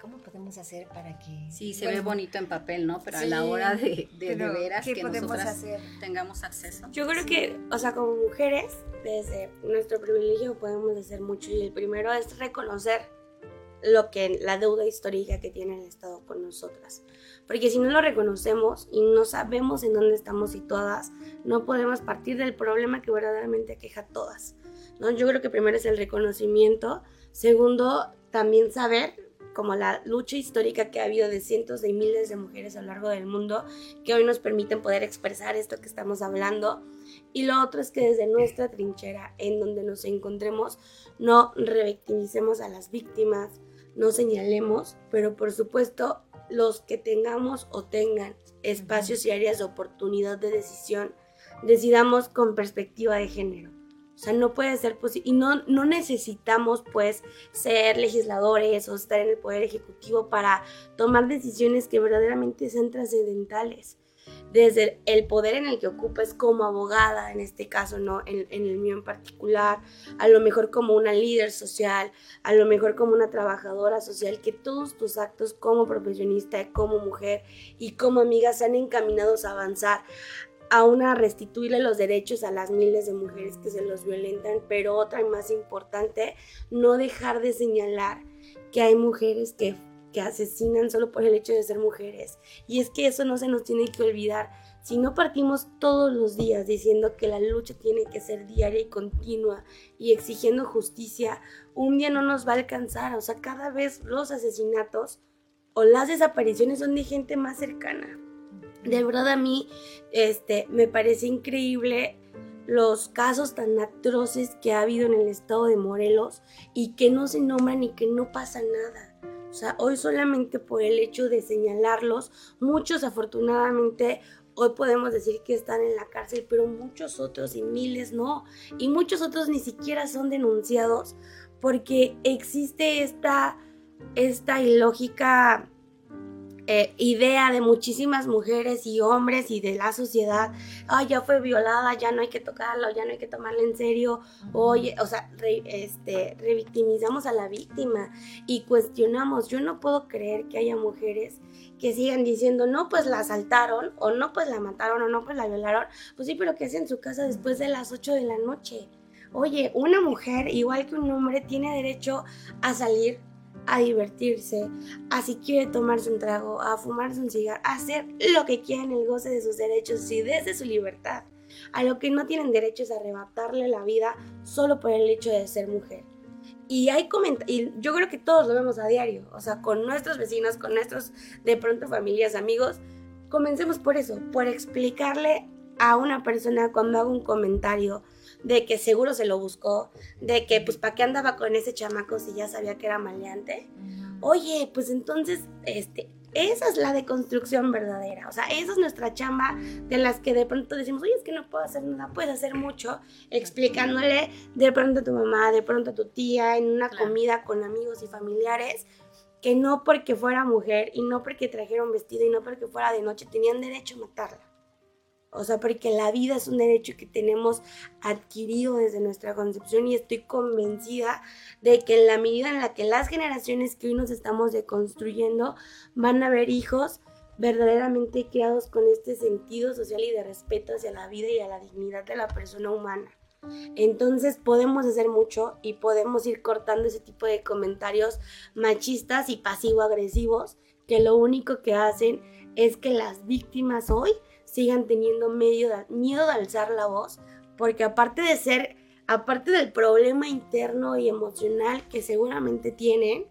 ¿cómo podemos hacer para que... Sí, se ve bonito en papel, ¿no? Pero a la hora de, de, de veras que nosotras hacer? tengamos acceso. Yo creo que, o sea, como mujeres, desde nuestro privilegio podemos hacer mucho y el primero es reconocer lo que la deuda histórica que tiene el Estado con nosotras. Porque si no lo reconocemos y no sabemos en dónde estamos situadas, no podemos partir del problema que verdaderamente aqueja a todas. ¿no? Yo creo que primero es el reconocimiento, segundo, también saber como la lucha histórica que ha habido de cientos de miles de mujeres a lo largo del mundo que hoy nos permiten poder expresar esto que estamos hablando. Y lo otro es que desde nuestra trinchera, en donde nos encontremos, no revictimicemos a las víctimas, no señalemos, pero por supuesto los que tengamos o tengan espacios y áreas de oportunidad de decisión, decidamos con perspectiva de género. O sea, no puede ser posible. Y no, no necesitamos, pues, ser legisladores o estar en el poder ejecutivo para tomar decisiones que verdaderamente sean trascendentales. Desde el poder en el que ocupes como abogada, en este caso, ¿no? En, en el mío en particular, a lo mejor como una líder social, a lo mejor como una trabajadora social, que todos tus actos como profesionista, como mujer y como amiga sean encaminados a avanzar a una restituirle los derechos a las miles de mujeres que se los violentan, pero otra y más importante, no dejar de señalar que hay mujeres que que asesinan solo por el hecho de ser mujeres. Y es que eso no se nos tiene que olvidar. Si no partimos todos los días diciendo que la lucha tiene que ser diaria y continua y exigiendo justicia, un día no nos va a alcanzar. O sea, cada vez los asesinatos o las desapariciones son de gente más cercana. De verdad a mí este, me parece increíble los casos tan atroces que ha habido en el estado de Morelos y que no se nombran y que no pasa nada. O sea, hoy solamente por el hecho de señalarlos, muchos afortunadamente hoy podemos decir que están en la cárcel, pero muchos otros y miles no. Y muchos otros ni siquiera son denunciados porque existe esta, esta ilógica eh, idea de muchísimas mujeres y hombres y de la sociedad, ay, ya fue violada, ya no hay que tocarlo, ya no hay que tomarla en serio, oye, o sea, este, revictimizamos a la víctima y cuestionamos, yo no puedo creer que haya mujeres que sigan diciendo, no, pues la asaltaron, o no, pues la mataron, o no, pues la violaron, pues sí, pero que hace en su casa después de las 8 de la noche. Oye, una mujer, igual que un hombre, tiene derecho a salir a divertirse, a si quiere tomarse un trago, a fumarse un cigarro, a hacer lo que quiera en el goce de sus derechos y desde su libertad. A lo que no tienen derecho es arrebatarle la vida solo por el hecho de ser mujer. Y hay y yo creo que todos lo vemos a diario, o sea, con nuestros vecinos, con nuestros de pronto familias, amigos. Comencemos por eso, por explicarle a una persona cuando haga un comentario de que seguro se lo buscó, de que pues para qué andaba con ese chamaco si ya sabía que era maleante. Oye, pues entonces, este, esa es la deconstrucción verdadera. O sea, esa es nuestra chamba de las que de pronto decimos, oye, es que no puedo hacer nada, puedes hacer mucho, explicándole de pronto a tu mamá, de pronto a tu tía, en una comida con amigos y familiares, que no porque fuera mujer y no porque trajera un vestido y no porque fuera de noche tenían derecho a matarla. O sea, porque la vida es un derecho que tenemos adquirido desde nuestra concepción y estoy convencida de que en la medida en la que las generaciones que hoy nos estamos deconstruyendo van a ver hijos verdaderamente criados con este sentido social y de respeto hacia la vida y a la dignidad de la persona humana. Entonces podemos hacer mucho y podemos ir cortando ese tipo de comentarios machistas y pasivo-agresivos que lo único que hacen es que las víctimas hoy sigan teniendo miedo de alzar la voz, porque aparte de ser, aparte del problema interno y emocional que seguramente tienen,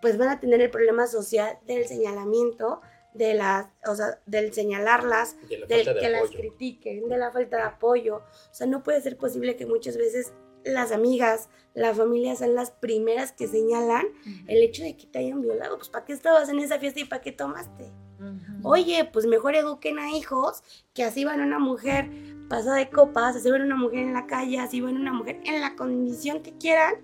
pues van a tener el problema social del señalamiento, de las, o sea, del señalarlas, del que las critiquen, de la falta de apoyo. O sea, no puede ser posible que muchas veces las amigas, la familia sean las primeras que señalan el hecho de que te hayan violado. Pues, ¿para qué estabas en esa fiesta y para qué tomaste? Oye, pues mejor eduquen a hijos que así van una mujer pasada de copas, así van una mujer en la calle, así van una mujer en la condición que quieran.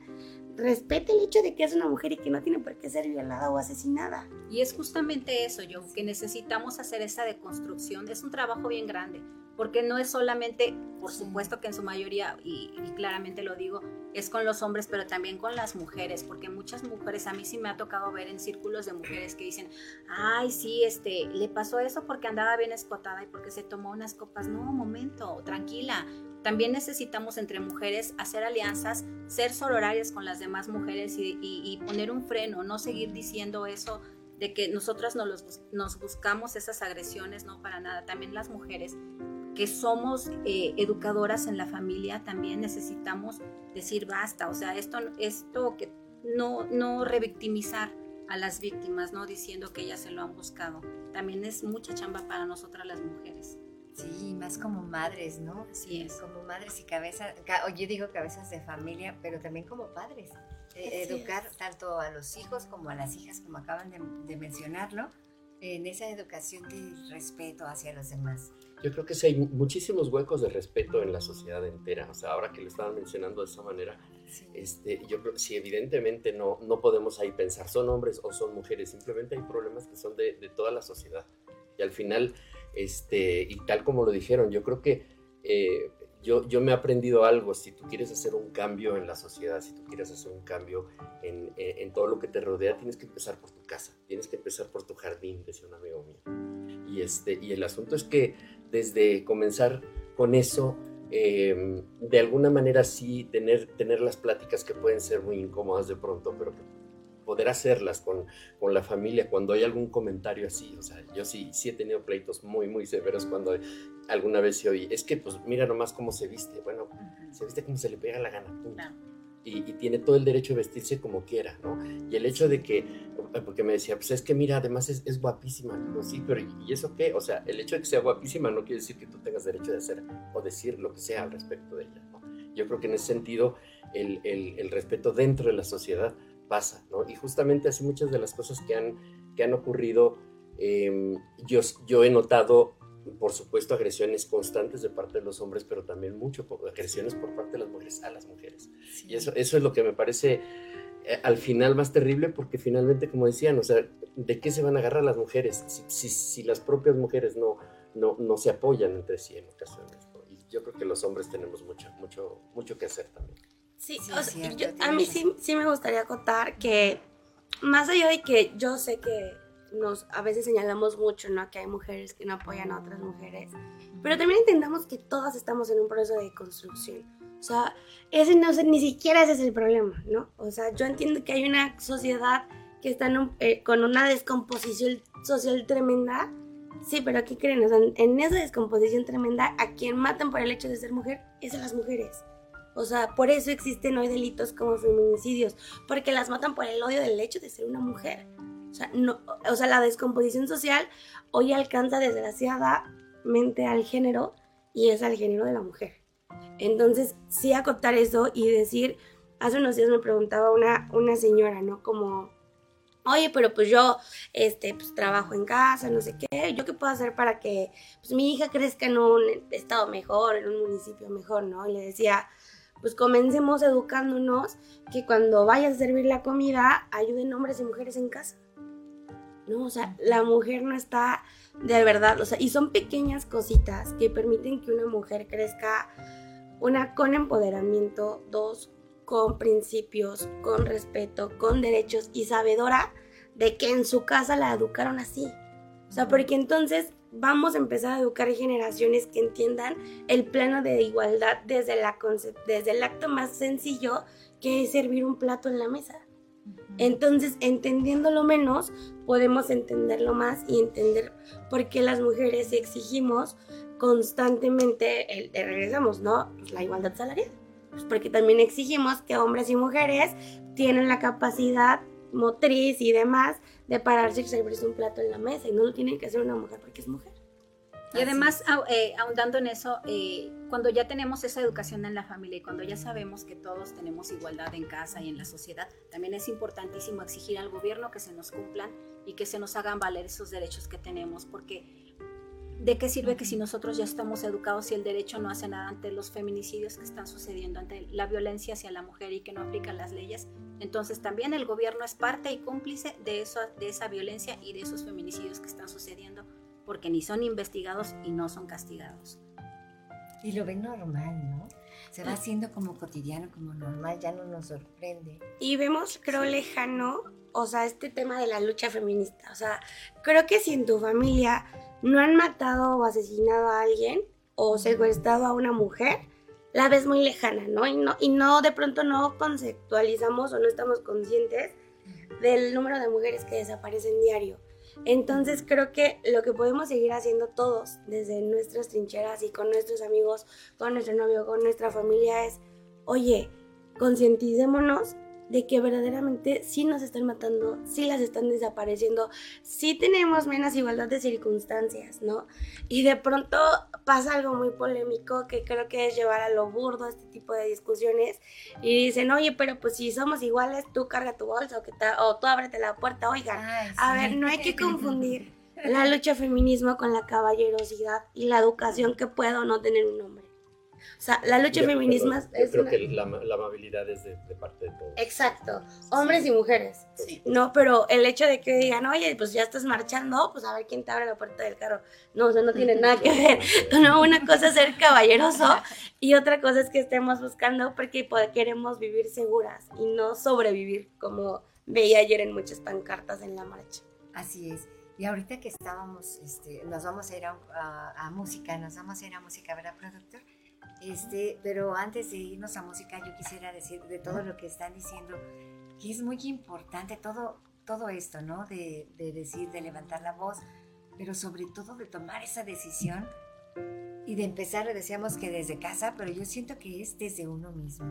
Respete el hecho de que es una mujer y que no tiene por qué ser violada o asesinada. Y es justamente eso, yo, que necesitamos hacer esa deconstrucción. Es un trabajo bien grande, porque no es solamente, por supuesto que en su mayoría, y claramente lo digo, es con los hombres, pero también con las mujeres, porque muchas mujeres, a mí sí me ha tocado ver en círculos de mujeres que dicen, ay, sí, este, le pasó eso porque andaba bien escotada y porque se tomó unas copas. No, momento, tranquila. También necesitamos entre mujeres hacer alianzas, ser sororarias con las demás mujeres y, poner un freno, no seguir diciendo eso de que nosotras nos, nos buscamos esas agresiones, no para nada. También las mujeres que somos eh, educadoras en la familia también necesitamos decir basta, o sea, esto, esto que no, no revictimizar a las víctimas, no diciendo que ellas se lo han buscado. También es mucha chamba para nosotras las mujeres. Sí, más como madres, ¿no? Sí es. Como madres y cabezas, yo digo cabezas de familia, pero también como padres. Eh, educar tanto a los hijos como a las hijas, como acaban de, de mencionarlo, en esa educación de respeto hacia los demás. Yo creo que sí hay muchísimos huecos de respeto en la sociedad entera. O sea, ahora que lo estaban mencionando de esa manera, este, yo creo que sí, evidentemente no, no podemos ahí pensar, son hombres o son mujeres, simplemente hay problemas que son de, de toda la sociedad. Y al final, este, y tal como lo dijeron, yo creo que eh, yo, yo me he aprendido algo, si tú quieres hacer un cambio en la sociedad, si tú quieres hacer un cambio en, en, todo lo que te rodea, tienes que empezar por tu casa, tienes que empezar por tu jardín, decía un amigo. Y, este, y el asunto es que desde comenzar con eso, em, de alguna manera sí tener, tener las pláticas que pueden ser muy incómodas de pronto, pero poder hacerlas con, con, la familia cuando hay algún comentario así. O sea, yo sí, sí he tenido pleitos muy, muy severos cuando alguna vez se oí, es que pues mira nomás cómo se viste. Bueno, se viste como se le pega la gana. Y, tiene todo el derecho de vestirse como quiera, ¿no? Y el hecho de que, porque me decía, pues es que mira, además es, es guapísima. Digo, sí, pero ¿y eso qué? O sea, el hecho de que sea guapísima no quiere decir que tú tengas derecho de hacer o decir lo que sea al respecto de ella, ¿no? Yo creo que en ese sentido el, el, el respeto dentro de la sociedad pasa, ¿no? Y justamente así muchas de las cosas que han, que han ocurrido, em, yo, yo he notado, por supuesto, agresiones constantes de parte de los hombres, pero también mucho agresiones por parte de las mujeres a las mujeres. Y eso, eso es lo que me parece eh, al final más terrible, porque finalmente, como decían, o sea, ¿de qué se van a agarrar las mujeres si, si, si las propias mujeres no, no, no, se apoyan entre sí en ocasiones? Y yo creo que los hombres tenemos mucho, mucho, mucho que hacer también. Sí, a mí sí, sí me gustaría acotar que más allá de que yo sé que nos a veces señalamos mucho, ¿no? Que hay mujeres que no apoyan a otras mujeres, pero también entendamos que todas estamos en un proceso de construcción. O sea, ese no ni siquiera ese es el problema, ¿no? O sea, yo entiendo que hay una sociedad que está eh, con una descomposición social tremenda. Sí, pero ¿qué creen? O sea, en esa descomposición tremenda, a quien matan por el hecho de ser mujer es a las mujeres. O sea, por eso existen hoy delitos como feminicidios, porque las matan por el odio del hecho de ser una mujer. O sea, la descomposición social hoy alcanza desgraciadamente al género y es al género de la mujer. Entonces, sí acotar eso y decir, hace unos días me preguntaba una, una señora, ¿no? Como, oye, pero pues yo, este, pues trabajo en casa, no sé qué, ¿yo qué puedo hacer para que pues, mi hija crezca en un estado mejor, en un municipio mejor, ¿no? Y le decía, pues comencemos educándonos que cuando vayas a servir la comida ayuden hombres y mujeres en casa. ¿No? O sea, la mujer no está de verdad, o sea, y son pequeñas cositas que permiten que una mujer crezca, una con empoderamiento, dos con principios, con respeto, con derechos y sabedora de que en su casa la educaron así. O sea, porque entonces vamos a empezar a educar generaciones que entiendan el plano de igualdad desde, la desde el acto más sencillo que es servir un plato en la mesa. Entonces, entendiéndolo menos, podemos entenderlo más y entender por qué las mujeres exigimos constantemente, el, regresamos, ¿no? Pues la igualdad salarial. Pues porque también exigimos que hombres y mujeres tienen la capacidad motriz y demás de pararse y servirse un plato en la mesa y no lo tiene que hacer una mujer porque es mujer. Y además, eh, ahondando en eso, eh, cuando ya tenemos esa educación en la familia y cuando ya sabemos que todos tenemos igualdad en casa y en la sociedad, también es importantísimo exigir al gobierno que se nos cumplan y que se nos hagan valer esos derechos que tenemos, porque ¿De qué sirve que si nosotros ya estamos educados y el derecho no hace nada ante los feminicidios que están sucediendo, ante la violencia hacia la mujer y que no aplican las leyes? Entonces también el gobierno es parte y cómplice de, eso, de esa violencia y de esos feminicidios que están sucediendo, porque ni son investigados y no son castigados. Y lo ven normal, ¿no? Se va haciendo como cotidiano, como normal, ya no nos sorprende. Y vemos, creo, lejano, o sea, este tema de la lucha feminista. O sea, creo que si en tu familia no han matado o asesinado a alguien o secuestrado a una mujer, la ves muy lejana, ¿no? Y no, y no de pronto no conceptualizamos o no estamos conscientes del número de mujeres que desaparecen diario. Entonces creo que lo que podemos seguir haciendo todos desde nuestras trincheras y con nuestros amigos, con nuestro novio, con nuestra familia es, oye, concienticémonos de que verdaderamente sí nos están matando, sí las están desapareciendo, sí tenemos menos igualdad de circunstancias, ¿no? Y de pronto pasa algo muy polémico que creo que es llevar a lo burdo este tipo de discusiones y dicen, oye, pero pues si somos iguales, tú carga tu bolsa o, que o tú ábrete la puerta, oigan, a ver, no hay que confundir la lucha feminismo con la caballerosidad y la educación que pueda o no tener un hombre. O sea, la lucha feminista es. Yo creo que la, amabilidad es de, parte de todos. Exacto, hombres y mujeres. No, pero el hecho de que digan, oye, pues ya estás marchando, pues a ver quién te abre la puerta del carro. No, eso no tiene nada que ver. No, una cosa es ser caballeroso y otra cosa es que estemos buscando porque queremos vivir seguras y no sobrevivir, como veía ayer en muchas pancartas en la marcha. Así es. Y ahorita que estábamos, este, nos vamos a ir a, a música, nos vamos a ir a música, ¿verdad, productor? Este, pero antes de irnos a música, yo quisiera decir de todo lo que están diciendo, que es muy importante todo, todo esto, ¿no? De, de decir, de levantar la voz, pero sobre todo de tomar esa decisión y de empezar, decíamos que desde casa, pero yo siento que es desde uno mismo,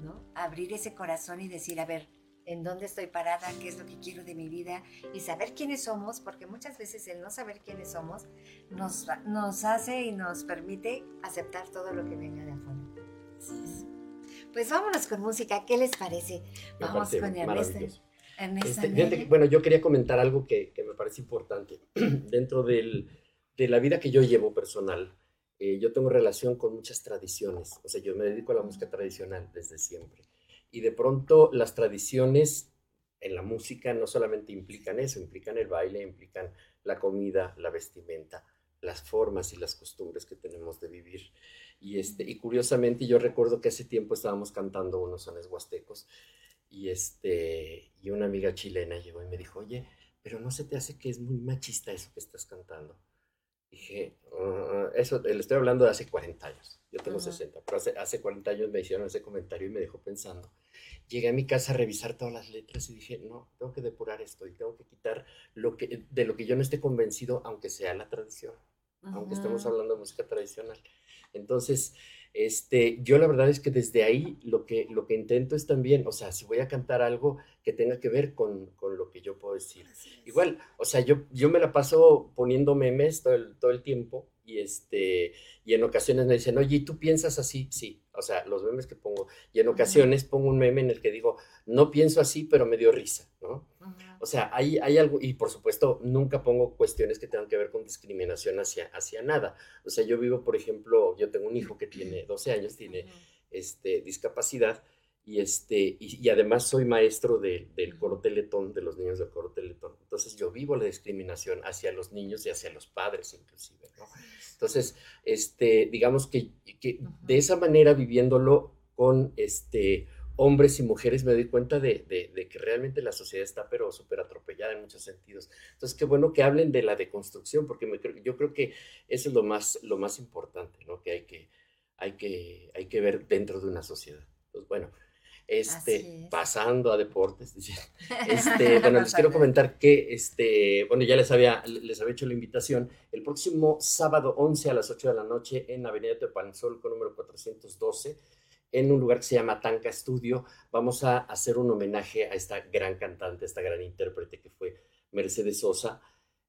¿no? Abrir ese corazón y decir, a ver, en dónde estoy parada, qué es lo que quiero de mi vida y saber quiénes somos, porque muchas veces el no saber quiénes somos nos, nos hace y nos permite aceptar todo lo que venga de afuera. Pues vámonos con música, ¿qué les parece? Vamos con Ernesto. Este, bueno, yo quería comentar algo que, me parece importante. Dentro de la vida que yo llevo personal, eh, yo tengo relación con muchas tradiciones. O sea, yo me dedico a la música tradicional desde siempre. Y de pronto las tradiciones en la música no solamente implican eso, implican el baile, implican la comida, la vestimenta, las formas y las costumbres que tenemos de vivir. Y, este, y curiosamente yo recuerdo que hace tiempo estábamos cantando unos sones huastecos y, este, y una amiga chilena llegó y me dijo, oye, pero no se te hace que es muy machista eso que estás cantando. Dije, ah, eso, le estoy hablando de hace 40 años, yo tengo 60, pero hace, hace 40 años me hicieron ese comentario y me dejó pensando llegué a mi casa a revisar todas las letras y dije, no, tengo que depurar esto y tengo que quitar lo que, de lo que yo no esté convencido, aunque sea la tradición, aunque estemos hablando de música tradicional. Entonces, este, yo la verdad es que desde ahí lo que, lo que intento es también, o sea, si voy a cantar algo que tenga que ver con, con lo que yo puedo decir. Igual, o sea, yo, yo me la paso poniendo memes todo el, todo el tiempo y, este, y en ocasiones me dicen, oye, ¿y tú piensas así? Sí, o sea, los memes que pongo. Y en ocasiones pongo un meme en el que digo, no pienso así, pero me dio risa, ¿no? O sea, hay, hay algo, y por supuesto, nunca pongo cuestiones que tengan que ver con discriminación hacia, hacia nada. O sea, yo vivo, por ejemplo, yo tengo un hijo que tiene 12 años, tiene este, discapacidad, y, este, y, además soy maestro del coro Teletón, de los niños del coro Teletón. Entonces yo vivo la discriminación hacia los niños y hacia los padres inclusive, ¿no? Entonces, este, digamos que, que de esa manera viviéndolo con este, hombres y mujeres me doy cuenta de, de, que realmente la sociedad está pero súper atropellada en muchos sentidos. Entonces, qué bueno que hablen de la deconstrucción, porque me, yo creo que eso es lo más, lo más importante, ¿no? Que hay que, hay que, hay que ver dentro de una sociedad. Entonces, bueno, este, pasando a deportes, este, bueno, les quiero comentar que, este, bueno, ya les había, les había hecho la invitación, el próximo sábado 11 a las 8 de la noche en Avenida Teopanzol con número 412, en un lugar que se llama Tanca Studio, vamos a hacer un homenaje a esta gran cantante, esta gran intérprete que fue Mercedes Sosa,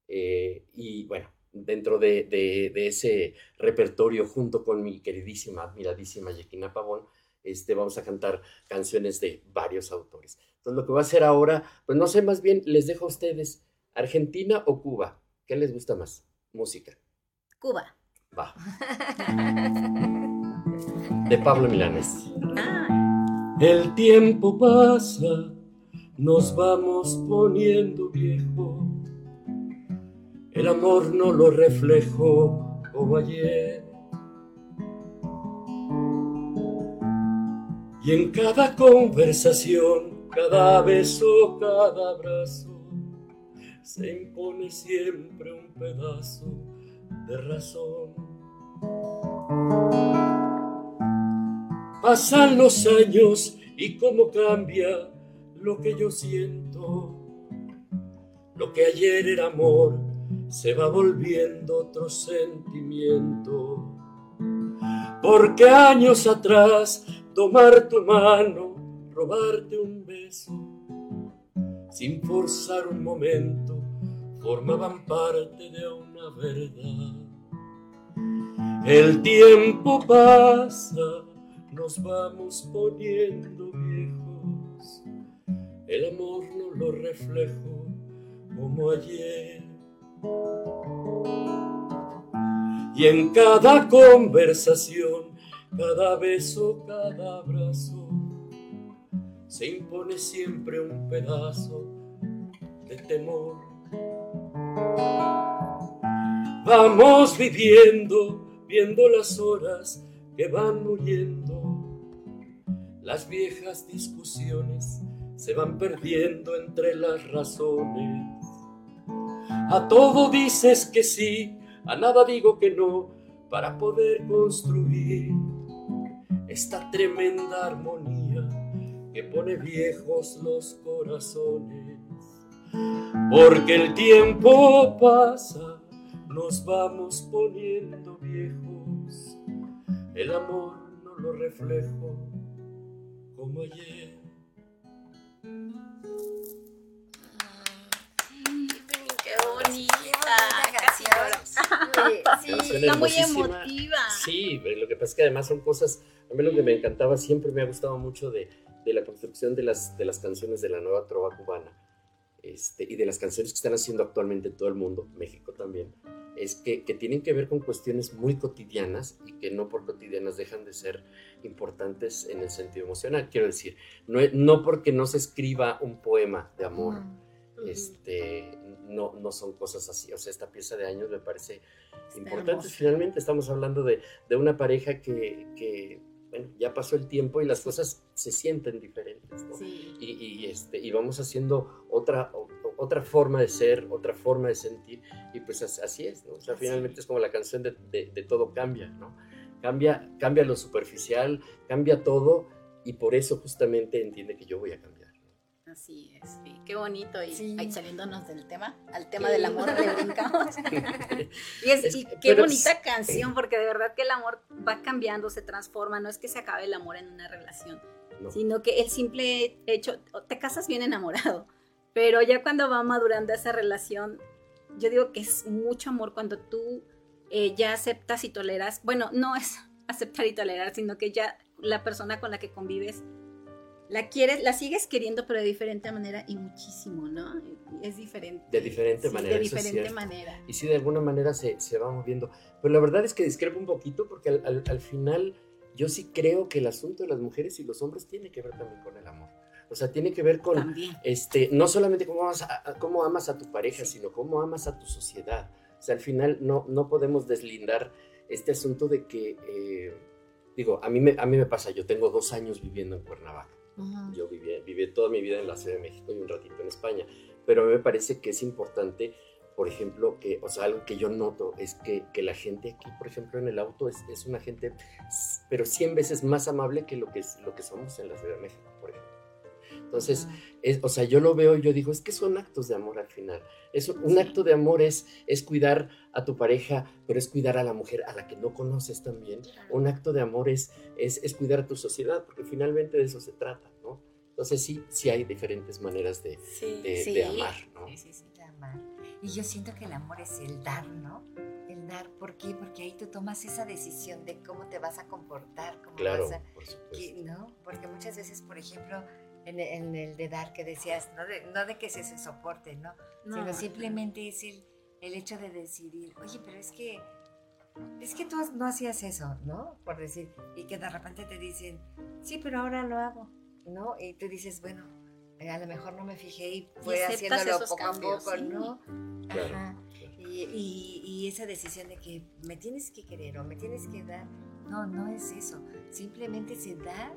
eh, y bueno, dentro de, de, de, ese repertorio, junto con mi queridísima, admiradísima Yequina Pavón, este, vamos a cantar canciones de varios autores. Entonces, lo que voy a hacer ahora, pues no sé, más bien les dejo a ustedes, Argentina o Cuba, ¿qué les gusta más? Música. Cuba. Va. De Pablo Milanes. El tiempo pasa, nos vamos poniendo viejo. El amor no lo reflejo como ayer. Y en cada conversación, cada beso, cada abrazo, se impone siempre un pedazo de razón. Pasan los años y cómo cambia lo que yo siento. Lo que ayer era amor se va volviendo otro sentimiento. Porque años atrás tomar tu mano, robarte un beso, sin forzar un momento, formaban parte de una verdad. El tiempo pasa, nos vamos poniendo viejos, el amor no lo reflejo como ayer. Y en cada conversación cada beso, cada abrazo, se impone siempre un pedazo de temor. Vamos viviendo, viendo las horas que van muriendo, las viejas discusiones se van perdiendo entre las razones. A todo dices que sí, a nada digo que no, para poder construir esta tremenda armonía que pone viejos los corazones. Porque el tiempo pasa, nos vamos poniendo viejos. El amor no lo reflejo como ayer. Sí, está muy emotiva. Sí, lo que pasa es que además son cosas, a mí lo que me encantaba, siempre me ha gustado mucho de, de la construcción de las, de las canciones de la nueva trova cubana este, y de las canciones que están haciendo actualmente todo el mundo, México también, es que, que, tienen que ver con cuestiones muy cotidianas y que no por cotidianas dejan de ser importantes en el sentido emocional. Quiero decir, no, no porque no se escriba un poema de amor, este, no, no son cosas así. O sea, esta pieza de años me parece importante. Finalmente estamos hablando de, de una pareja que, que bueno, ya pasó el tiempo y las cosas se sienten diferentes, ¿no? Sí. Y, y, este, y vamos haciendo otra, otra forma de ser, otra forma de sentir, y pues así es, ¿no? O sea, finalmente es como la canción de, de, de, todo cambia, ¿no? Cambia, cambia lo superficial, cambia todo, y por eso justamente entiende que yo voy a cambiar. Así es, sí. qué bonito. Y sí. ahí saliéndonos del tema, al tema del amor le brincamos. y, es, y qué bonita canción, porque de verdad que el amor va cambiando, se transforma. No es que se acabe el amor en una relación, no. sino que el simple hecho, te casas bien enamorado, pero ya cuando va madurando esa relación, yo digo que es mucho amor cuando tú eh, ya aceptas y toleras. Bueno, no es aceptar y tolerar, sino que ya la persona con la que convives la quieres, la sigues queriendo, pero de diferente manera y muchísimo, ¿no? Es diferente. De diferente sí, manera. De diferente manera. Y sí, de alguna manera se, se, va moviendo. Pero la verdad es que discrepo un poquito porque al, al, al, final yo sí creo que el asunto de las mujeres y los hombres tiene que ver también con el amor. O sea, tiene que ver con, también. este, no solamente cómo amas a, cómo amas a tu pareja, sí. sino cómo amas a tu sociedad. O sea, al final no, no podemos deslindar este asunto de que, eh, digo, a mí, me, a mí me pasa, yo tengo dos años viviendo en Cuernavaca. Yo viví, viví, toda mi vida en la Ciudad de México y un ratito en España, pero me parece que es importante, por ejemplo, que, o sea, algo que yo noto es que, que la gente aquí, por ejemplo, en el auto es, es, una gente, pero 100 veces más amable que lo que, es, lo que somos en la Ciudad de México, por ejemplo. Entonces, es, o sea, yo lo veo y yo digo, es que son actos de amor al final. Es, un acto de amor es, es cuidar a tu pareja, pero es cuidar a la mujer a la que no conoces también. Un acto de amor es, es, es, cuidar a tu sociedad, porque finalmente de eso se trata, ¿no? Entonces sí, sí hay diferentes maneras de, sí, de, sí. de amar, ¿no? Sí, sí, sí, de amar. Y yo siento que el amor es el dar, ¿no? El dar, ¿por qué? Porque ahí tú tomas esa decisión de cómo te vas a comportar, cómo claro, vas a... por supuesto. Que, ¿no? Porque muchas veces, por ejemplo, en, en, el de dar que decías, no de, no de que se, se soporte, ¿no? no Sino simplemente es el, el, hecho de decidir, oye, pero es que, es que tú no hacías eso, ¿no? Por decir, y que de repente te dicen, sí, pero ahora lo hago, ¿no? Y tú dices, bueno, eh, a lo mejor no me fijé y fue y haciéndolo poco cambios, a poco, sí. ¿no? Claro, Ajá. Y, y, y, esa decisión de que me tienes que querer o me tienes que dar, no, no es eso. Simplemente se da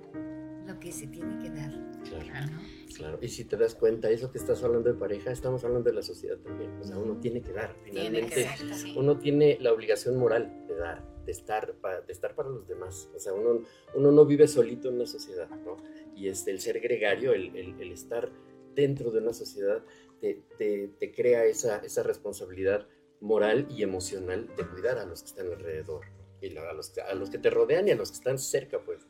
lo que se tiene que dar. Claro, ¿no? claro. Y si te das cuenta, eso que estás hablando de pareja, estamos hablando de la sociedad también. O sea, uno tiene que dar. Finalmente, tiene que dar, uno tiene la obligación moral de dar, de estar, para, de estar para los demás. O sea, uno, uno no vive solito en una sociedad, ¿no? Y este, el ser gregario, el, el, el estar dentro de una sociedad, te, te, te crea esa, esa responsabilidad moral y emocional de cuidar a los que están alrededor, ¿no? y a los, a los que te rodean y a los que están cerca, pues.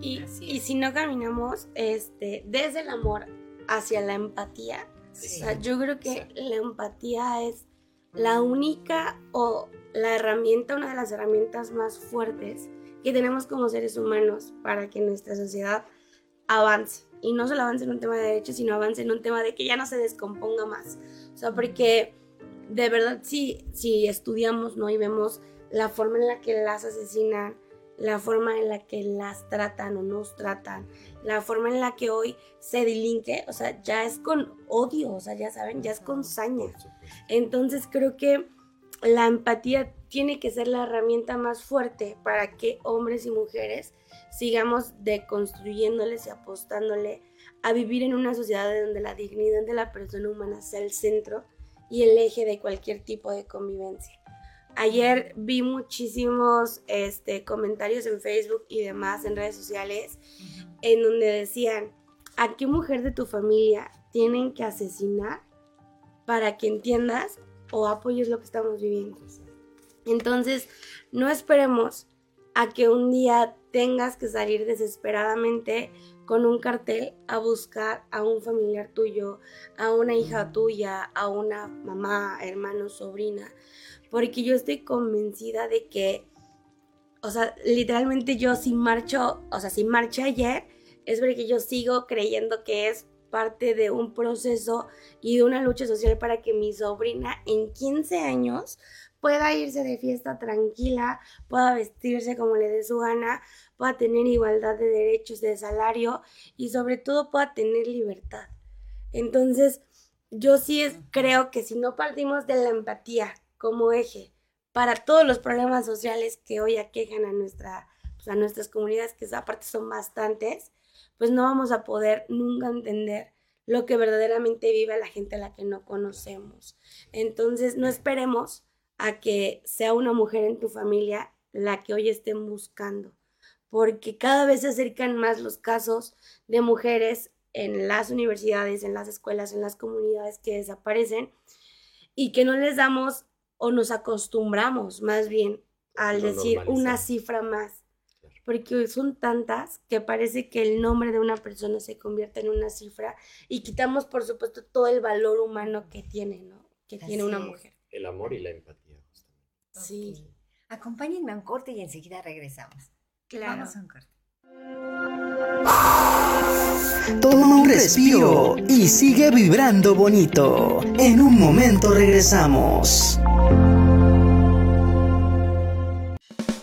Y, y, si no caminamos este, desde el amor hacia la empatía, sí. o sea, yo creo que sí. la empatía es la única o la herramienta, una de las herramientas más fuertes que tenemos como seres humanos para que nuestra sociedad avance. Y no solo avance en un tema de derechos, sino avance en un tema de que ya no se descomponga más. O sea, porque de verdad si, si estudiamos ¿no? y vemos la forma en la que las asesinan, la forma en la que las tratan o nos tratan, la forma en la que hoy se delinque, o sea, ya es con odio, o sea, ya saben, ya es con saña. Entonces creo que la empatía tiene que ser la herramienta más fuerte para que hombres y mujeres sigamos deconstruyéndoles y apostándole a vivir en una sociedad donde la dignidad de la persona humana sea el centro y el eje de cualquier tipo de convivencia. Ayer vi muchísimos este, comentarios en Facebook y demás en redes sociales en donde decían, ¿a qué mujer de tu familia tienen que asesinar para que entiendas o apoyes lo que estamos viviendo? Entonces, no esperemos a que un día tengas que salir desesperadamente con un cartel a buscar a un familiar tuyo, a una hija tuya, a una mamá, hermano, sobrina, porque yo estoy convencida de que, o sea, literalmente yo si marcho, o sea, si marché ayer, es porque yo sigo creyendo que es parte de un proceso y de una lucha social para que mi sobrina en 15 años pueda irse de fiesta tranquila, pueda vestirse como le dé su gana, pueda tener igualdad de derechos, de salario y sobre todo pueda tener libertad. Entonces, yo sí creo que si no partimos de la empatía como eje para todos los problemas sociales que hoy aquejan a, nuestra, pues, a nuestras comunidades, que aparte son bastantes, pues no vamos a poder nunca entender lo que verdaderamente vive la gente a la que no conocemos. Entonces, no esperemos a que sea una mujer en tu familia la que hoy estén buscando, porque cada vez se acercan más los casos de mujeres en las universidades, en las escuelas, en las comunidades que desaparecen y que no les damos o nos acostumbramos más bien al decir una cifra más, porque son tantas que parece que el nombre de una persona se convierte en una cifra y quitamos por supuesto todo el valor humano que tiene, ¿no? Que tiene una mujer. El amor y la empatía. Sí. Acompáñenme a un corte y enseguida regresamos. Claro. Vamos a un corte. Toma un respiro y sigue vibrando bonito. En un momento regresamos.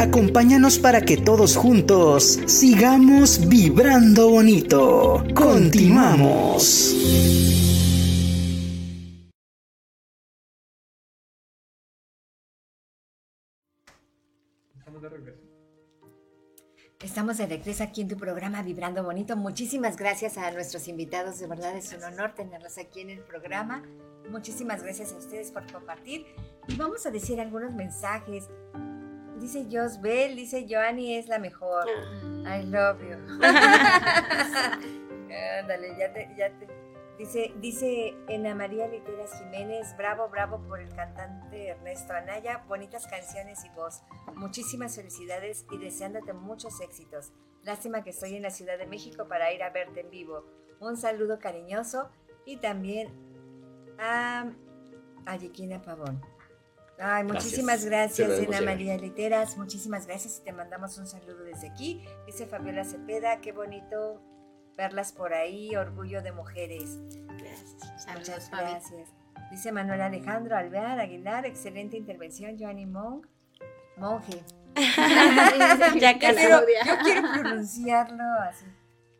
Acompáñanos para que todos juntos sigamos vibrando bonito. Continuamos. Estamos de regreso aquí en tu programa Vibrando Bonito. Muchísimas gracias a nuestros invitados. De verdad es un honor tenerlos aquí en el programa. Muchísimas gracias a ustedes por compartir. Y vamos a decir algunos mensajes dice Bell, dice Joanny es la mejor. I love you. Ándale, ya te, ya te. Dice, dice Ana María Literas Jiménez, bravo, bravo por el cantante Ernesto Anaya, bonitas canciones y voz. Muchísimas felicidades y deseándote muchos éxitos. Lástima que estoy en la Ciudad de México para ir a verte en vivo. Un saludo cariñoso y también a, a Pavón. Ay, muchísimas gracias, gracias María Literas. Muchísimas gracias y te mandamos un saludo desde aquí. Dice Fabiola Cepeda, qué bonito verlas por ahí, orgullo de mujeres. Gracias. Muchas gracias. Dice Manuel Alejandro Alvear Aguilar, excelente intervención, Joanny Monk. Monje. ya casi. Yo quiero pronunciarlo así.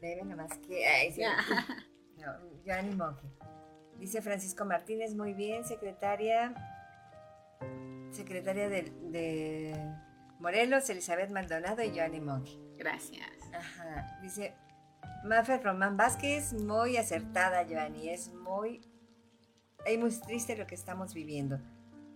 Debe nomás que. Ay, sí. Joanny Monje. Dice Francisco Martínez, muy bien, secretaria secretaria de, Morelos, Elizabeth Maldonado y Joanny Monkey. Gracias. Ajá. Dice Mafer Román Vázquez, muy acertada, Joanny. Es muy, es muy triste lo que estamos viviendo.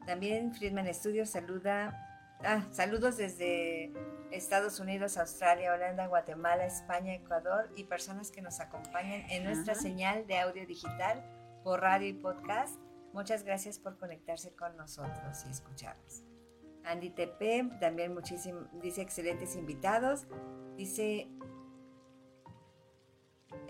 También Friedman Studios saluda. Ah, saludos desde Estados Unidos, Australia, Holanda, Guatemala, España, Ecuador y personas que nos acompañan en nuestra señal de audio digital por radio y podcast Muchas gracias por conectarse con nosotros y escucharnos. Andy TP, también muchísimo, dice excelentes invitados. Dice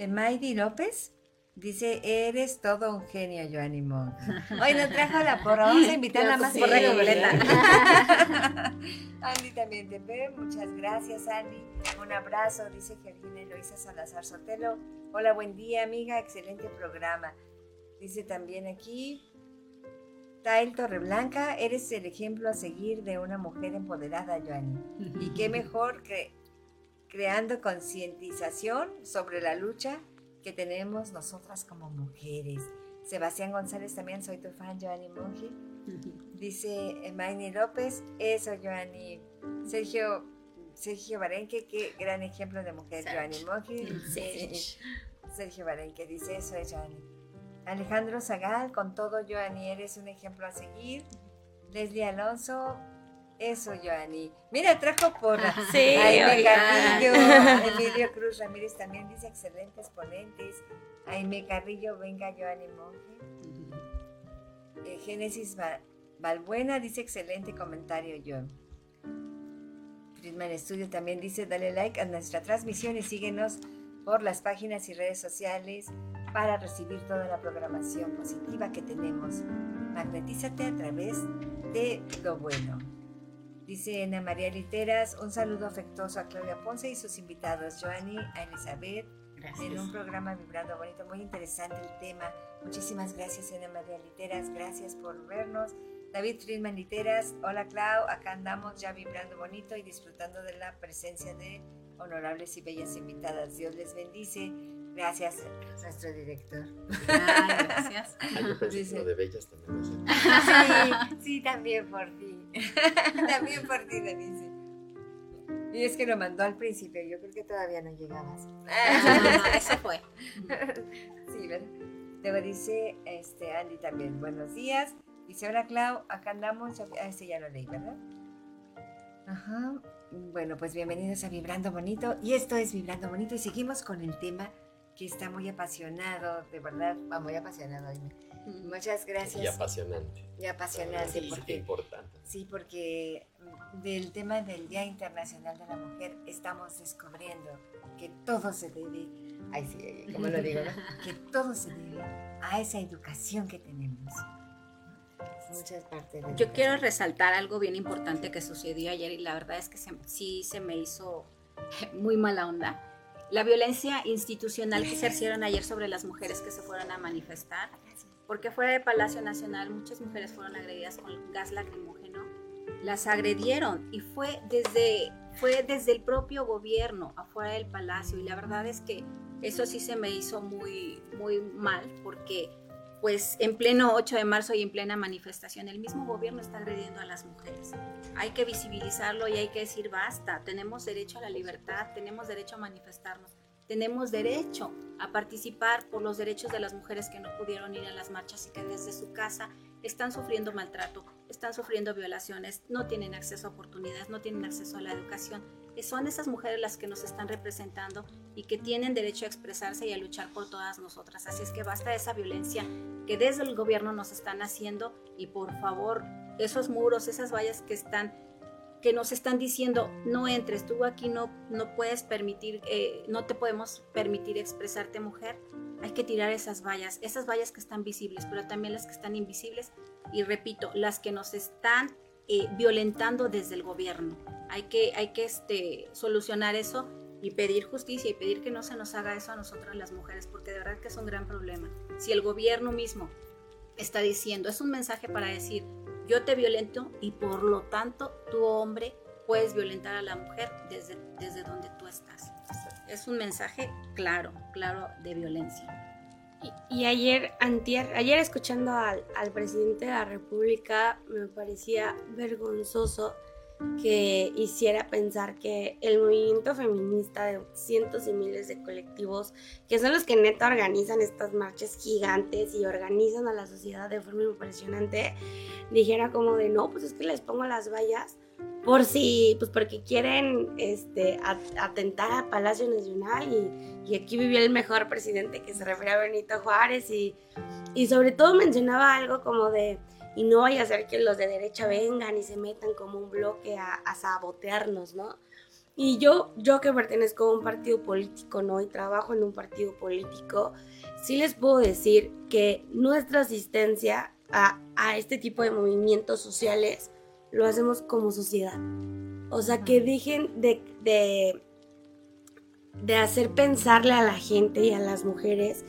Maydi López dice, eres todo un genio, Joanny Monk. Hoy nos trajo la porra, vamos a invitarla más por la Andy también te ve, muchas gracias Andy. Un abrazo, dice Georgina Eloisa Salazar Sotelo. Hola, buen día amiga, excelente programa. Dice también aquí, Tael Torreblanca, eres el ejemplo a seguir de una mujer empoderada, Joanny. Y qué mejor que creando concientización sobre la lucha que tenemos nosotras como mujeres. Sebastián González también, soy tu fan, Joanny Monge. Dice Mayni López, eso, Joanny. Sergio, Sergio Barenque, qué gran ejemplo de mujer, Joanny Monge. Sergio Barenque dice, eso es Joanny. Alejandro Zagal, con todo, Joanny, eres un ejemplo a seguir. Leslie Alonso, eso, Joanny. Mira, trajo porra. Sí, Aime Carrillo, Emilio Cruz Ramírez también dice excelentes ponentes. Aime Carrillo, venga, Joanny Monge. Eh, Génesis Valbuena dice excelente comentario, John. Friedman Studio también dice dale like a nuestra transmisión y síguenos por las páginas y redes sociales para recibir toda la programación positiva que tenemos. Magnetízate a través de lo bueno. Dice Ana María Literas, un saludo afectuoso a Claudia Ponce y sus invitados, Joanny, a Elizabeth, en un programa Vibrando Bonito, muy interesante el tema. Muchísimas gracias, Ana María Literas, gracias por vernos. David Friedman Literas, hola Clau, acá andamos ya vibrando bonito y disfrutando de la presencia de honorables y bellas invitadas. Dios les bendice. Gracias, nuestro director. gracias. Ah, yo pensé que lo de bellas también. Sí, sí, también por ti. también por ti, le dice. Y es que lo mandó al principio, yo creo que todavía no llegabas. Eso fue. Sí, ¿verdad? Luego dice este, Andy también, buenos días. Dice, hola Clau, acá andamos. Ah, este ya lo leí, ¿verdad? Ajá. Bueno, pues bienvenidos a Vibrando Bonito. Y esto es Vibrando Bonito y seguimos con el tema que está muy apasionado, de verdad, va muy apasionado. Muchas gracias. Y apasionante. Y apasionante. Sí, porque, importante. Sí, porque del tema del Día Internacional de la Mujer estamos descubriendo que todo se debe, ay sí, como lo digo, ¿no? que todo se debe a esa educación que tenemos. Muchas partes de Yo quiero resaltar algo bien importante que sucedió ayer y la verdad es que se, sí se me hizo muy mala onda. La violencia institucional que se hicieron ayer sobre las mujeres que se fueron a manifestar, porque fuera de Palacio Nacional muchas mujeres fueron agredidas con gas lacrimógeno, las agredieron y fue desde, fue desde el propio gobierno afuera del palacio. Y la verdad es que eso sí se me hizo muy, muy mal porque pues en pleno 8 de marzo y en plena manifestación, el mismo gobierno está agrediendo a las mujeres. Hay que visibilizarlo y hay que decir basta, tenemos derecho a la libertad, tenemos derecho a manifestarnos, tenemos derecho a participar por los derechos de las mujeres que no pudieron ir a las marchas y que desde su casa están sufriendo maltrato, están sufriendo violaciones, no tienen acceso a oportunidades, no tienen acceso a la educación. Son esas mujeres las que nos están representando y que tienen derecho a expresarse y a luchar por todas nosotras. Así es que basta esa violencia que desde el gobierno nos están haciendo y por favor, esos muros, esas vallas que están que nos están diciendo no entres, tú aquí no, no puedes permitir, eh, no te podemos permitir expresarte mujer, hay que tirar esas vallas, esas vallas que están visibles, pero también las que están invisibles y repito, las que nos están eh, violentando desde el gobierno. Hay que, hay que este, solucionar eso y pedir justicia y pedir que no se nos haga eso a nosotras las mujeres, porque de verdad que es un gran problema. Si el gobierno mismo está diciendo, es un mensaje para decir, yo te violento y por lo tanto tu hombre puedes violentar a la mujer desde, desde donde tú estás. Es un mensaje claro, claro de violencia. Y, ayer, antier, ayer escuchando al, al presidente de la República, me parecía vergonzoso que hiciera pensar que el movimiento feminista de cientos y miles de colectivos, que son los que neta organizan estas marchas gigantes y organizan a la sociedad de forma impresionante, dijera como de no, pues es que les pongo las vallas por si, pues porque quieren este, atentar a Palacio Nacional y, aquí vivía el mejor presidente que se refiere a Benito Juárez y, y sobre todo mencionaba algo como de y no vaya a ser que los de derecha vengan y se metan como un bloque a, sabotearnos, ¿no? Y yo, yo que pertenezco a un partido político, ¿no? Y trabajo en un partido político, sí les puedo decir que nuestra asistencia a, a este tipo de movimientos sociales lo hacemos como sociedad. O sea, que dejen de, de, de, hacer pensarle a la gente y a las mujeres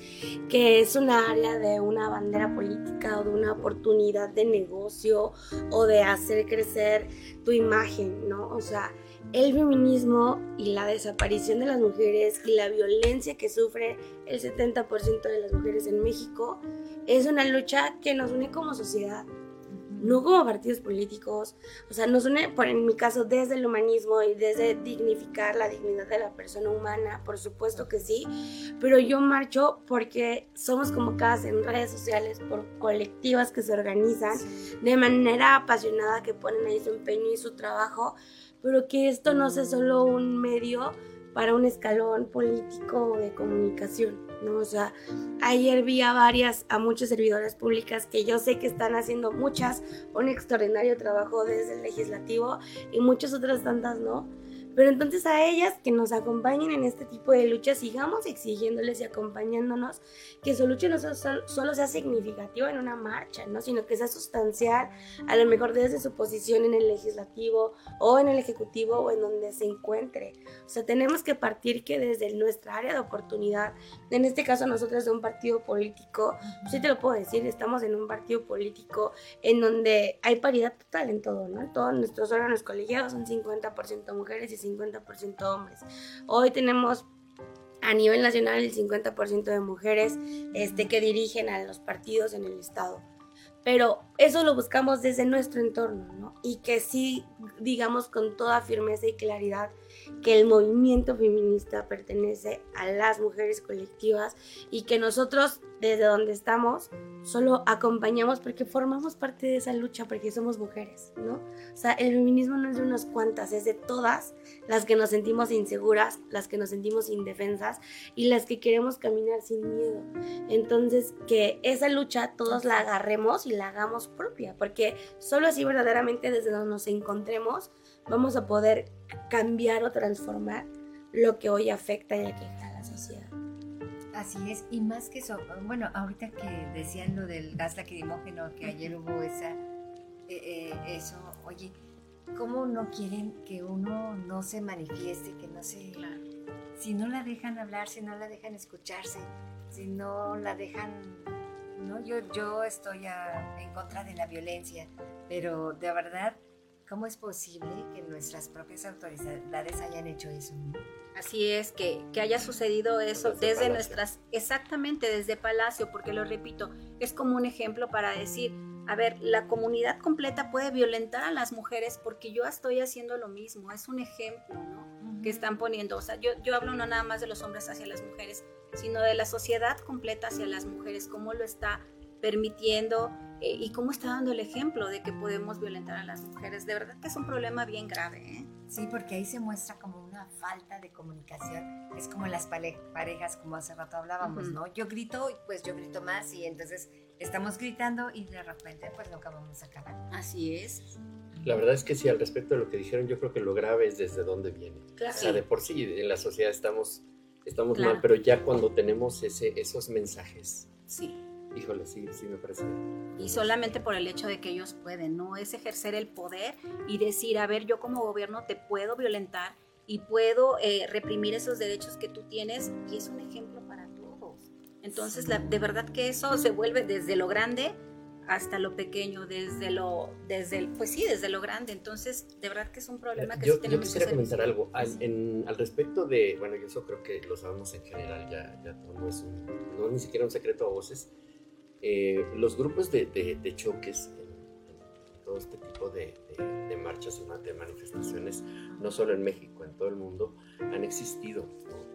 que es una área de una bandera política o de una oportunidad de negocio o de hacer crecer tu imagen, ¿no? O sea, el feminismo y la desaparición de las mujeres y la violencia que sufre el 70% de las mujeres en México es una lucha que nos une como sociedad no como partidos políticos, o sea, nos une, por en mi caso, desde el humanismo y desde dignificar la dignidad de la persona humana, por supuesto que sí, pero yo marcho porque somos convocadas en redes sociales por colectivas que se organizan de manera apasionada, que ponen ahí su empeño y su trabajo, pero que esto no sea solo un medio para un escalón político de comunicación. ¿No? O sea, ayer vi a varias, a muchas servidoras públicas que yo sé que están haciendo muchas un extraordinario trabajo desde el legislativo y muchas otras tantas no pero entonces a ellas que nos acompañen en este tipo de luchas, sigamos exigiéndoles y acompañándonos que su lucha no solo, sea significativa en una marcha, ¿no? sino que sea sustancial, a lo mejor desde su posición en el legislativo o en el ejecutivo o en donde se encuentre. O sea, tenemos que partir que desde nuestra área de oportunidad, en este caso nosotros de un partido político, pues sí te lo puedo decir, estamos en un partido político en donde hay paridad total en todo, ¿no? Todos nuestros órganos colegiados son 50% mujeres y 50% hombres. Hoy tenemos a nivel nacional el 50% de mujeres este, que dirigen a los partidos en el Estado. Pero eso lo buscamos desde nuestro entorno, ¿no? Y que sí digamos con toda firmeza y claridad que el movimiento feminista pertenece a las mujeres colectivas y que nosotros desde donde estamos solo acompañamos porque formamos parte de esa lucha porque somos mujeres, ¿no? O sea, el feminismo no es de unas cuantas, es de todas las que nos sentimos inseguras, las que nos sentimos indefensas y las que queremos caminar sin miedo. Entonces, que esa lucha todos la agarremos y la hagamos propia, porque solo así verdaderamente desde donde nos encontremos vamos a poder cambiar o transformar lo que hoy afecta y aqueja a la sociedad. Así es, y más que eso, bueno, ahorita que decían lo del gas lacrimógeno, que ayer hubo esa, eh, eh, eso, oye, ¿cómo no quieren que uno no se manifieste, que no se... Si no la dejan hablar, si no la dejan escucharse, si no la dejan... No, yo, yo estoy en contra de la violencia, pero de verdad ¿Cómo es posible que nuestras propias autoridades hayan hecho eso? Así es, que, que haya sucedido eso desde, nuestras, exactamente desde Palacio, porque lo repito, es como un ejemplo para decir, a ver, la comunidad completa puede violentar a las mujeres porque yo estoy haciendo lo mismo, es un ejemplo, ¿no? Que están poniendo, o sea, yo, yo hablo no nada más de los hombres hacia las mujeres, sino de la sociedad completa hacia las mujeres, cómo lo está permitiendo eh, y cómo está dando el ejemplo de que podemos violentar a las mujeres. De verdad que es un problema bien grave. ¿eh? Sí, porque ahí se muestra como una falta de comunicación. Es como las parejas, como hace rato hablábamos, ¿no? Yo grito, pues yo grito más y entonces estamos gritando y de repente pues nunca vamos a acabar. Así es. La verdad es que sí, al respecto de lo que dijeron, yo creo que lo grave es desde dónde viene. Claro. O sea, de por sí en la sociedad estamos, estamos mal, pero ya cuando tenemos ese, esos mensajes. Sí Híjole, sí, sí me parece. Y solamente por el hecho de que ellos pueden, no es ejercer el poder y decir, a ver, yo como gobierno te puedo violentar y puedo eh, reprimir esos derechos que tú tienes y es un ejemplo para. Entonces, la, de verdad que eso se vuelve desde lo grande hasta lo pequeño, desde lo, desde el, pues sí, desde lo grande. Entonces, de verdad que es un problema que yo, sí tenemos Yo quisiera comentar algo al, en, al respecto de, bueno, yo eso creo que lo sabemos en general, ya, ya no es un, no ni siquiera un secreto a voces, eh, los grupos de, de, choques en, todo este tipo de, de marchas y de manifestaciones, no solo en México, en todo el mundo, han existido.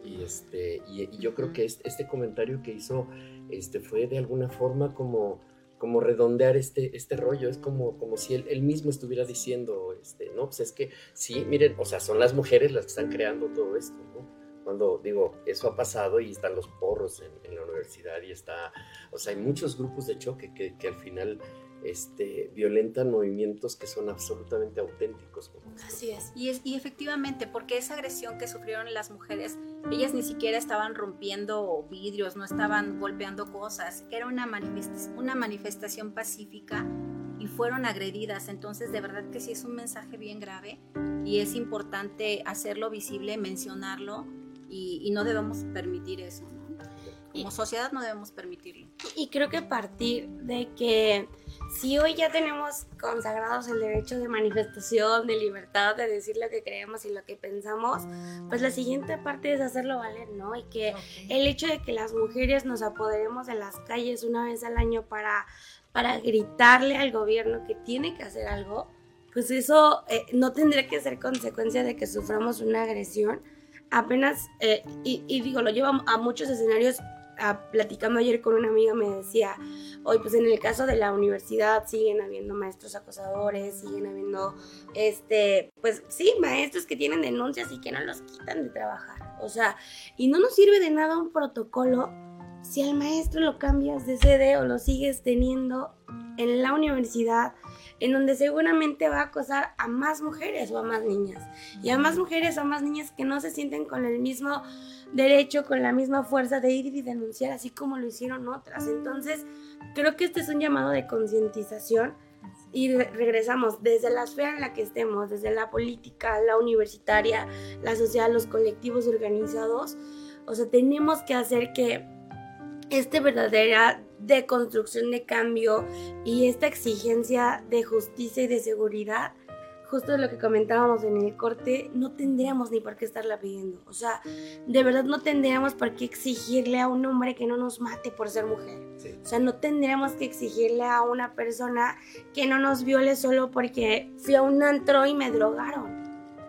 Y, este, y, yo creo que este, este, comentario que hizo este, fue de alguna forma como, como redondear este, este rollo, es como, como si él, él, mismo estuviera diciendo, este, no, pues es que sí, miren, o sea, son las mujeres las que están creando todo esto, ¿no? Cuando digo, eso ha pasado y están los porros en, la universidad y está, o sea, hay muchos grupos de choque que, que al final este, violentan movimientos que son absolutamente auténticos. Así es. Y, es. y efectivamente, porque esa agresión que sufrieron las mujeres, ellas ni siquiera estaban rompiendo vidrios, no estaban golpeando cosas, era una, una manifestación pacífica y fueron agredidas. Entonces, de verdad que sí es un mensaje bien grave y es importante hacerlo visible, mencionarlo y, y no debemos permitir eso. Como sociedad no debemos permitirlo. Y creo que partir de que si hoy ya tenemos consagrados el derecho de manifestación, de libertad, de decir lo que creemos y lo que pensamos, pues la siguiente parte es hacerlo valer, ¿no? Y que el hecho de que las mujeres nos apoderemos de las calles una vez al año para, para gritarle al gobierno que tiene que hacer algo, pues eso eh, no tendría que ser consecuencia de que suframos una agresión. Apenas, eh, y, y digo, lo lleva a muchos escenarios platicando ayer con una amiga me decía, hoy pues en el caso de la universidad siguen habiendo maestros acosadores, siguen habiendo, este, pues sí, maestros que tienen denuncias y que no los quitan de trabajar. O sea, y no nos sirve de nada un protocolo si al maestro lo cambias de sede o lo sigues teniendo en la universidad en donde seguramente va a acosar a más mujeres o a más niñas. Y a más mujeres o a más niñas que no se sienten con el mismo derecho, con la misma fuerza de ir y denunciar, así como lo hicieron otras. Entonces, creo que este es un llamado de concientización y regresamos desde la esfera en la que estemos, desde la política, la universitaria, la sociedad, los colectivos organizados. O sea, tenemos que hacer que esta verdadera deconstrucción de cambio y esta exigencia de justicia y de seguridad, justo lo que comentábamos en el corte, no tendríamos ni por qué estarla pidiendo. O sea, de verdad no tendríamos por qué exigirle a un hombre que no nos mate por ser mujer. O sea, no tendríamos que exigirle a una persona que no nos viole solo porque fui a un antro y me drogaron.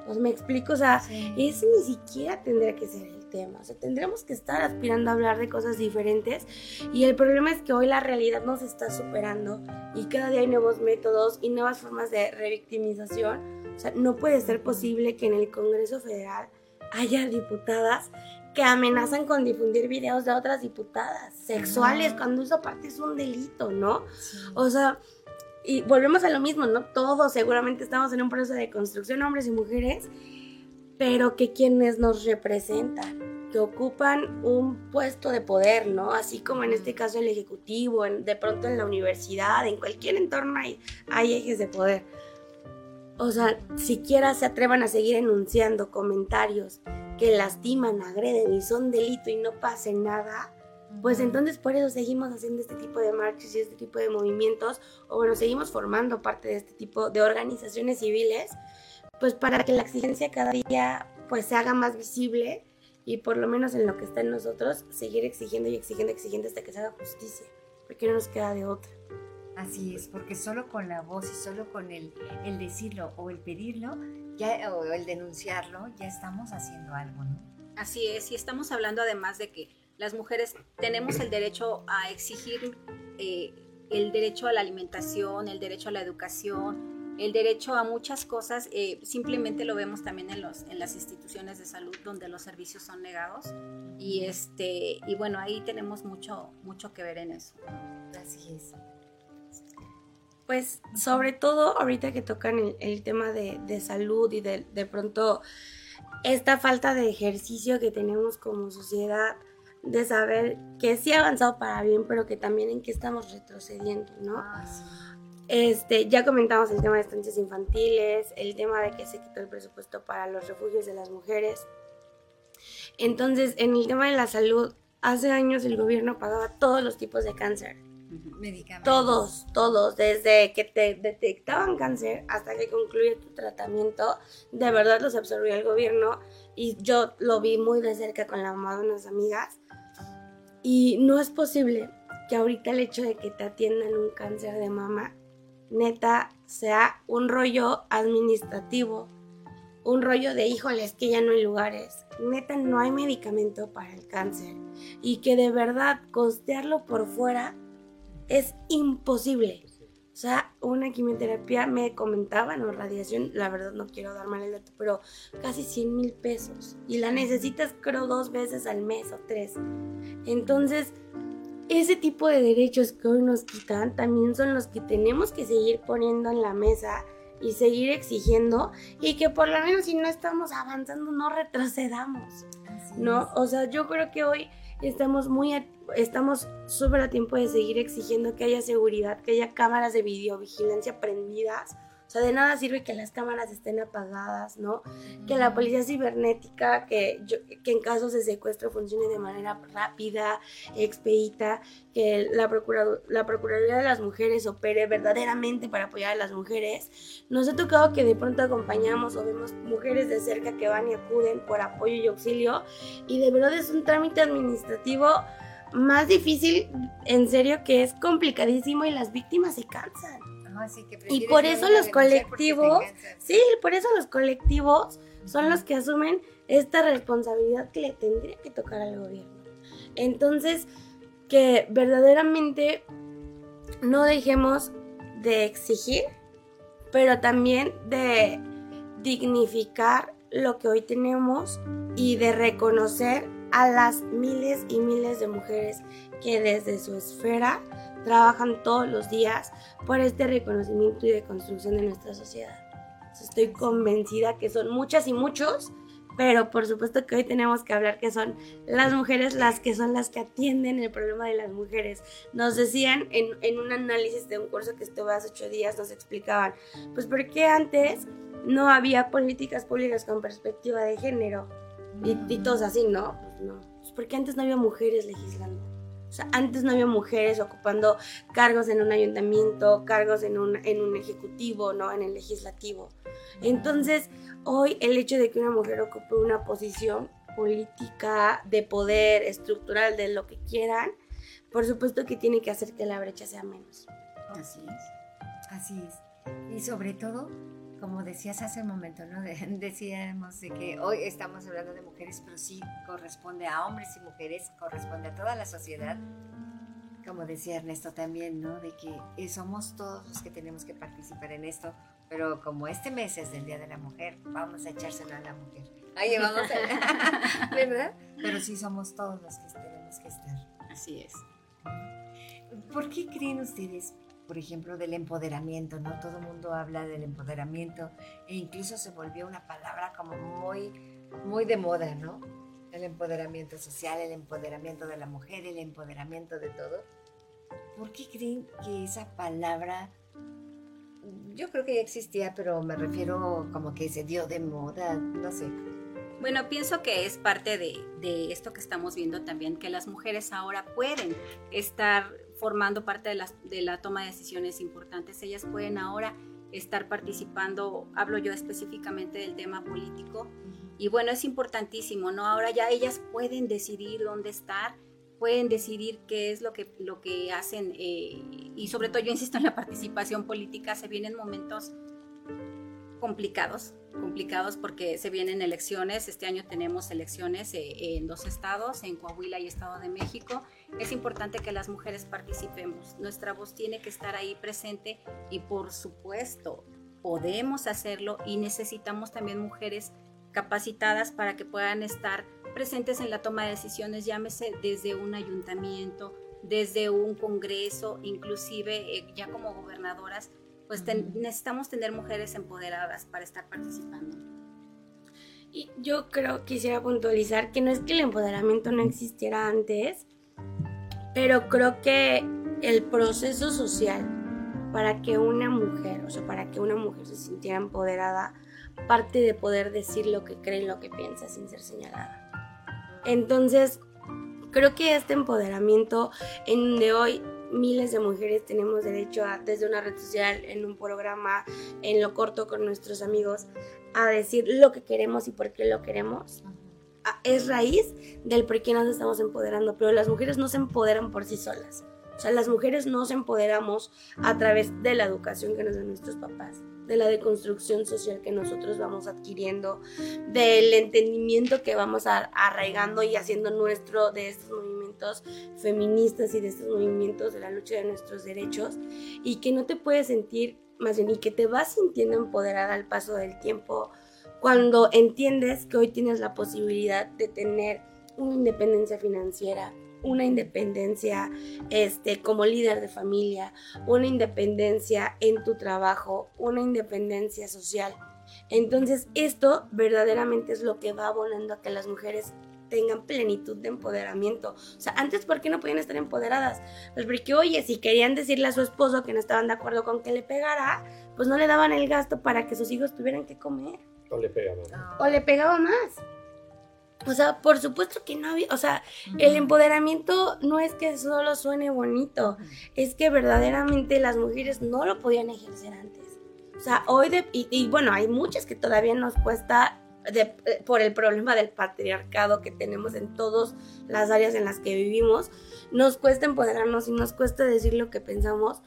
Pues me explico, o sea, ese ni siquiera tendría que ser el tema. O sea, tendríamos que estar aspirando a hablar de cosas diferentes. Y el problema es que hoy la realidad nos está superando y cada día hay nuevos métodos y nuevas formas de revictimización. O sea, no puede ser posible que en el Congreso Federal haya diputadas que amenazan con difundir videos de otras diputadas sexuales, cuando eso aparte es un delito, ¿no? O sea, y volvemos a lo mismo, ¿no? Todos seguramente estamos en un proceso de construcción, hombres y mujeres, pero que quienes nos representan, que ocupan un puesto de poder, ¿no? Así como en este caso el ejecutivo, de pronto en la universidad, en cualquier entorno hay, hay ejes de poder. O sea, siquiera se atrevan a seguir enunciando comentarios que lastiman, agreden y son delito y no pase nada, pues entonces por eso seguimos haciendo este tipo de marchas y este tipo de movimientos, o bueno, seguimos formando parte de este tipo de organizaciones civiles, pues para que la exigencia cada día pues se haga más visible y por lo menos en lo que está en nosotros, seguir exigiendo y exigiendo, exigiendo hasta que se haga justicia, porque no nos queda de otra. Así es, porque solo con la voz y solo con el, el decirlo o el pedirlo, ya, o el denunciarlo, ya estamos haciendo algo, ¿no? Así es, y estamos hablando además de que las mujeres tenemos el derecho a exigir eh, el derecho a la alimentación, el derecho a la educación, el derecho a muchas cosas. Eh, simplemente lo vemos también en, los, en las instituciones de salud donde los servicios son negados. Y, este, y bueno, ahí tenemos mucho, mucho que ver en eso. Así es. Pues sobre todo ahorita que tocan el, tema de, de, salud y de, de pronto esta falta de ejercicio que tenemos como sociedad, de saber que sí ha avanzado para bien, pero que también en qué estamos retrocediendo, ¿no? Ah, este, ya comentamos el tema de estancias infantiles, el tema de que se quitó el presupuesto para los refugios de las mujeres. Entonces, en el tema de la salud, hace años el gobierno pagaba todos los tipos de cáncer. Medicamentos. Todos, todos, desde que te detectaban cáncer hasta que concluye tu tratamiento, de verdad los absorbía el gobierno y yo lo vi muy de cerca con la mamá de unas amigas y no es posible que ahorita el hecho de que te atiendan un cáncer de mama, neta, sea un rollo administrativo, un rollo de híjoles que ya no hay lugares. Neta, no hay medicamento para el cáncer. Y que de verdad costearlo por fuera es imposible. O sea, una quimioterapia me comentaban o radiación, la verdad no quiero dar mal el dato, pero casi 100 mil pesos. Y la necesitas creo dos veces al mes o tres. Entonces, ese tipo de derechos que hoy nos quitan también son los que tenemos que seguir poniendo en la mesa y seguir exigiendo y que por lo menos si no estamos avanzando no retrocedamos. ¿No? O sea, yo creo que hoy estamos muy estamos súper a tiempo de seguir exigiendo que haya seguridad, que haya cámaras de videovigilancia prendidas o sea, de nada sirve que las cámaras estén apagadas, ¿no? Que la policía cibernética, que, que en casos de secuestro funcione de manera rápida, expedita, que la, la Procuraduría de las Mujeres opere verdaderamente para apoyar a las mujeres. Nos ha tocado que de pronto acompañamos o vemos mujeres de cerca que van y acuden por apoyo y auxilio y de verdad es un trámite administrativo más difícil, en serio, que es complicadísimo y las víctimas se cansan y por eso los colectivos, sí, por eso los colectivos son los que asumen esta responsabilidad que le tendría que tocar al gobierno. Entonces, que verdaderamente no dejemos de exigir, pero también de dignificar lo que hoy tenemos y de reconocer a las miles y miles de mujeres que desde su esfera trabajan todos los días por este reconocimiento y de construcción de nuestra sociedad. Estoy convencida que son muchas y muchos, pero por supuesto que hoy tenemos que hablar que son las mujeres las que son las que atienden el problema de las mujeres. Nos decían en, en un análisis de un curso que estuve hace ocho días, nos explicaban, pues por qué antes no había políticas públicas con perspectiva de género y, y todos así, ¿no? Pues no, pues porque antes no había mujeres legislando o sea, antes no había mujeres ocupando cargos en un ayuntamiento, cargos en un, en un ejecutivo, ¿no? En el legislativo. Entonces, hoy el hecho de que una mujer ocupe una posición política, de poder, estructural, de lo que quieran, por supuesto que tiene que hacer que la brecha sea menos. Así es, así es. Y sobre todo, como decías hace un momento, ¿no? decíamos de que hoy estamos hablando de mujeres, pero sí corresponde a hombres y mujeres, corresponde a toda la sociedad. Como decía Ernesto también, ¿no? De que somos todos los que tenemos que participar en esto, pero como este mes es del Día de la Mujer, vamos a echárselo a la mujer. Ahí vamos, a... ¿verdad? Pero sí somos todos los que tenemos que estar. Así es. ¿Por qué creen ustedes por ejemplo, del empoderamiento, ¿no? Todo el mundo habla del empoderamiento e incluso se volvió una palabra como muy, muy de moda, ¿no? El empoderamiento social, el empoderamiento de la mujer, el empoderamiento de todo. ¿Por qué creen que esa palabra, yo creo que ya existía, pero me refiero como que se dio de moda, no sé, bueno, pienso que es parte de, de, esto que estamos viendo también, que las mujeres ahora pueden estar formando parte de la, de la toma de decisiones importantes. Ellas pueden ahora estar participando, hablo yo específicamente del tema político, y bueno, es importantísimo, ¿no? Ahora ya ellas pueden decidir dónde estar, pueden decidir qué es lo que, lo que hacen, eh, y sobre todo yo insisto en la participación política, se vienen momentos complicados, complicados porque se vienen elecciones. Este año tenemos elecciones eh, en dos estados, en Coahuila y Estado de México. Es importante que las mujeres participemos. Nuestra voz tiene que estar ahí presente y por supuesto podemos hacerlo y necesitamos también mujeres capacitadas para que puedan estar presentes en la toma de decisiones, llámese desde un ayuntamiento, desde un congreso, inclusive eh, ya como gobernadoras pues necesitamos tener mujeres empoderadas para estar participando. Y yo creo, quisiera puntualizar que no es que el empoderamiento no existiera antes, pero creo que el proceso social para que una mujer, o sea, para que una mujer se sintiera empoderada, parte de poder decir lo que cree y lo que piensa sin ser señalada. Entonces, creo que este empoderamiento en donde hoy miles de mujeres tenemos derecho a, desde una red social, en un programa, en lo corto con nuestros amigos, a decir lo que queremos y por qué lo queremos. Es raíz del por qué nos estamos empoderando, pero las mujeres no se empoderan por sí solas. O sea, las mujeres nos empoderamos a través de la educación que nos dan nuestros papás, de la deconstrucción social que nosotros vamos adquiriendo, del entendimiento que vamos arraigando y haciendo nuestro de estos movimientos feministas y de estos movimientos de la lucha de nuestros derechos y que no te puedes sentir más bien y que te vas sintiendo empoderada al paso del tiempo cuando entiendes que hoy tienes la posibilidad de tener una independencia financiera, una independencia este, como líder de familia, una independencia en tu trabajo, una independencia social. Entonces esto verdaderamente es lo que va abonando a que las mujeres tengan plenitud de empoderamiento. O sea, antes, ¿por qué no podían estar empoderadas? Pues porque, oye, si querían decirle a su esposo que no estaban de acuerdo con que le pegara, pues no le daban el gasto para que sus hijos tuvieran que comer. O le pegaba. O le pegaba más. O sea, por supuesto que no había, o sea, el empoderamiento no es que solo suene bonito, es que verdaderamente las mujeres no lo podían ejercer antes. O sea, hoy, de, y, bueno, hay muchas que todavía nos cuesta eh, por el problema del patriarcado que tenemos en todas las áreas en las que vivimos, nos cuesta empoderarnos y nos cuesta decir lo que pensamos,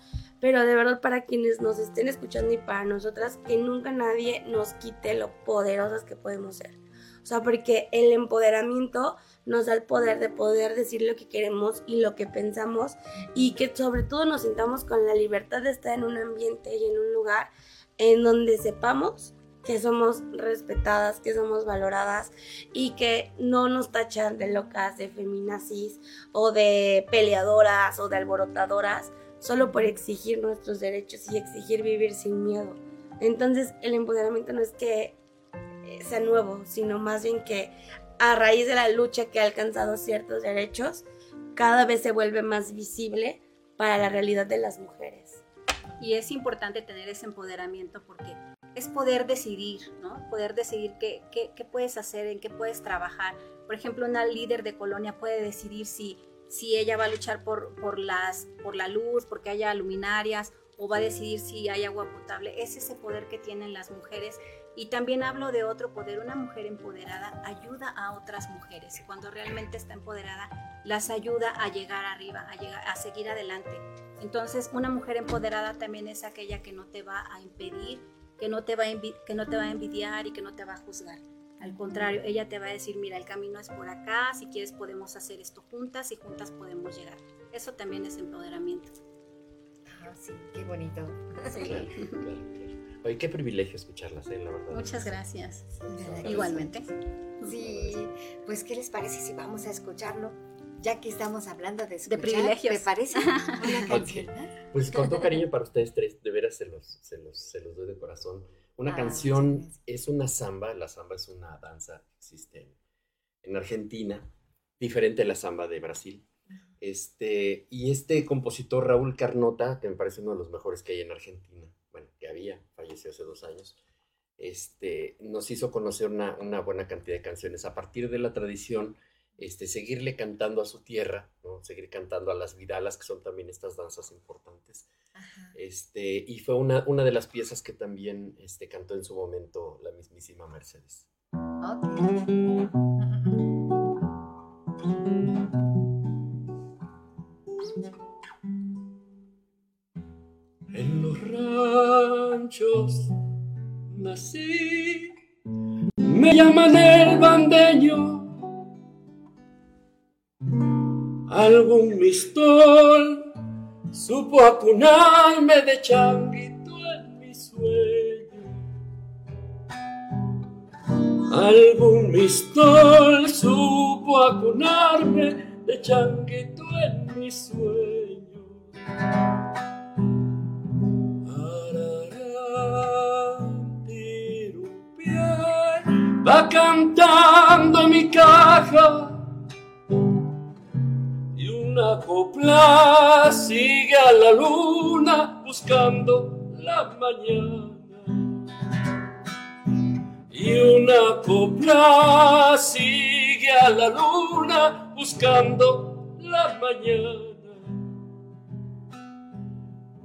pero de verdad para quienes nos estén escuchando y para nosotras, que nunca nadie nos quite lo poderosas que podemos ser. O sea, porque el empoderamiento nos da el poder de poder decir lo que queremos y lo que pensamos y que sobre todo nos sintamos con la libertad de estar en un ambiente y en un lugar en donde sepamos que somos respetadas, que somos valoradas y que no nos tachan de locas, de feminazis o de peleadoras o de alborotadoras solo por exigir nuestros derechos y exigir vivir sin miedo. Entonces el empoderamiento no es que sea nuevo, sino más bien que a raíz de la lucha que ha alcanzado ciertos derechos, cada vez se vuelve más visible para la realidad de las mujeres. Y es importante tener ese empoderamiento porque es poder decidir, ¿no? Poder decidir qué, qué, qué, puedes hacer, en qué puedes trabajar. Por ejemplo, una líder de colonia puede decidir si, si ella va a luchar por, por, las, por la luz, porque haya luminarias, o va a decidir si hay agua potable. Es ese poder que tienen las mujeres y también hablo de otro poder, una mujer empoderada ayuda a otras mujeres. Cuando realmente está empoderada, las ayuda a llegar arriba, a, llegar, a seguir adelante. Entonces, una mujer empoderada también es aquella que no te va a impedir, que no te va que no te va a envidiar y que no te va a juzgar. Al contrario, ella te va a decir, mira, el camino es por acá, si quieres podemos hacer esto juntas y juntas podemos llegar. Eso también es empoderamiento. Ah, sí, qué bonito. Sí. Oye, qué privilegio escucharlas, ¿eh? la verdad. Muchas gracias. Igualmente. Sí, pues ¿qué les parece si vamos a escucharlo? Ya que estamos hablando de, de privilegios. ¿Me parece? Pues con todo cariño para ustedes tres, de veras se los, se los, se los doy de corazón. Una ah, canción es una samba, la samba es una danza que existe en Argentina, diferente a la samba de Brasil. Este, y este compositor Raúl Carnota, que me parece uno de los mejores que hay en Argentina, bueno, que había, falleció hace dos años, este, nos hizo conocer una, buena cantidad de canciones. A partir de la tradición, este, seguirle cantando a su tierra, ¿no? seguir cantando a las vidalas, que son también estas danzas importantes. Este, y fue una, una de las piezas que también este, cantó en su momento la mismísima Mercedes. En los ranchos nací, me llaman el bandeño, algún mistol supo acunarme de changuito en mi sueño. Algún mistol supo acunarme de changuito en mi sueño. va cantando mi caja una copla sigue a la luna buscando la mañana. Y una copla sigue a la luna buscando la mañana.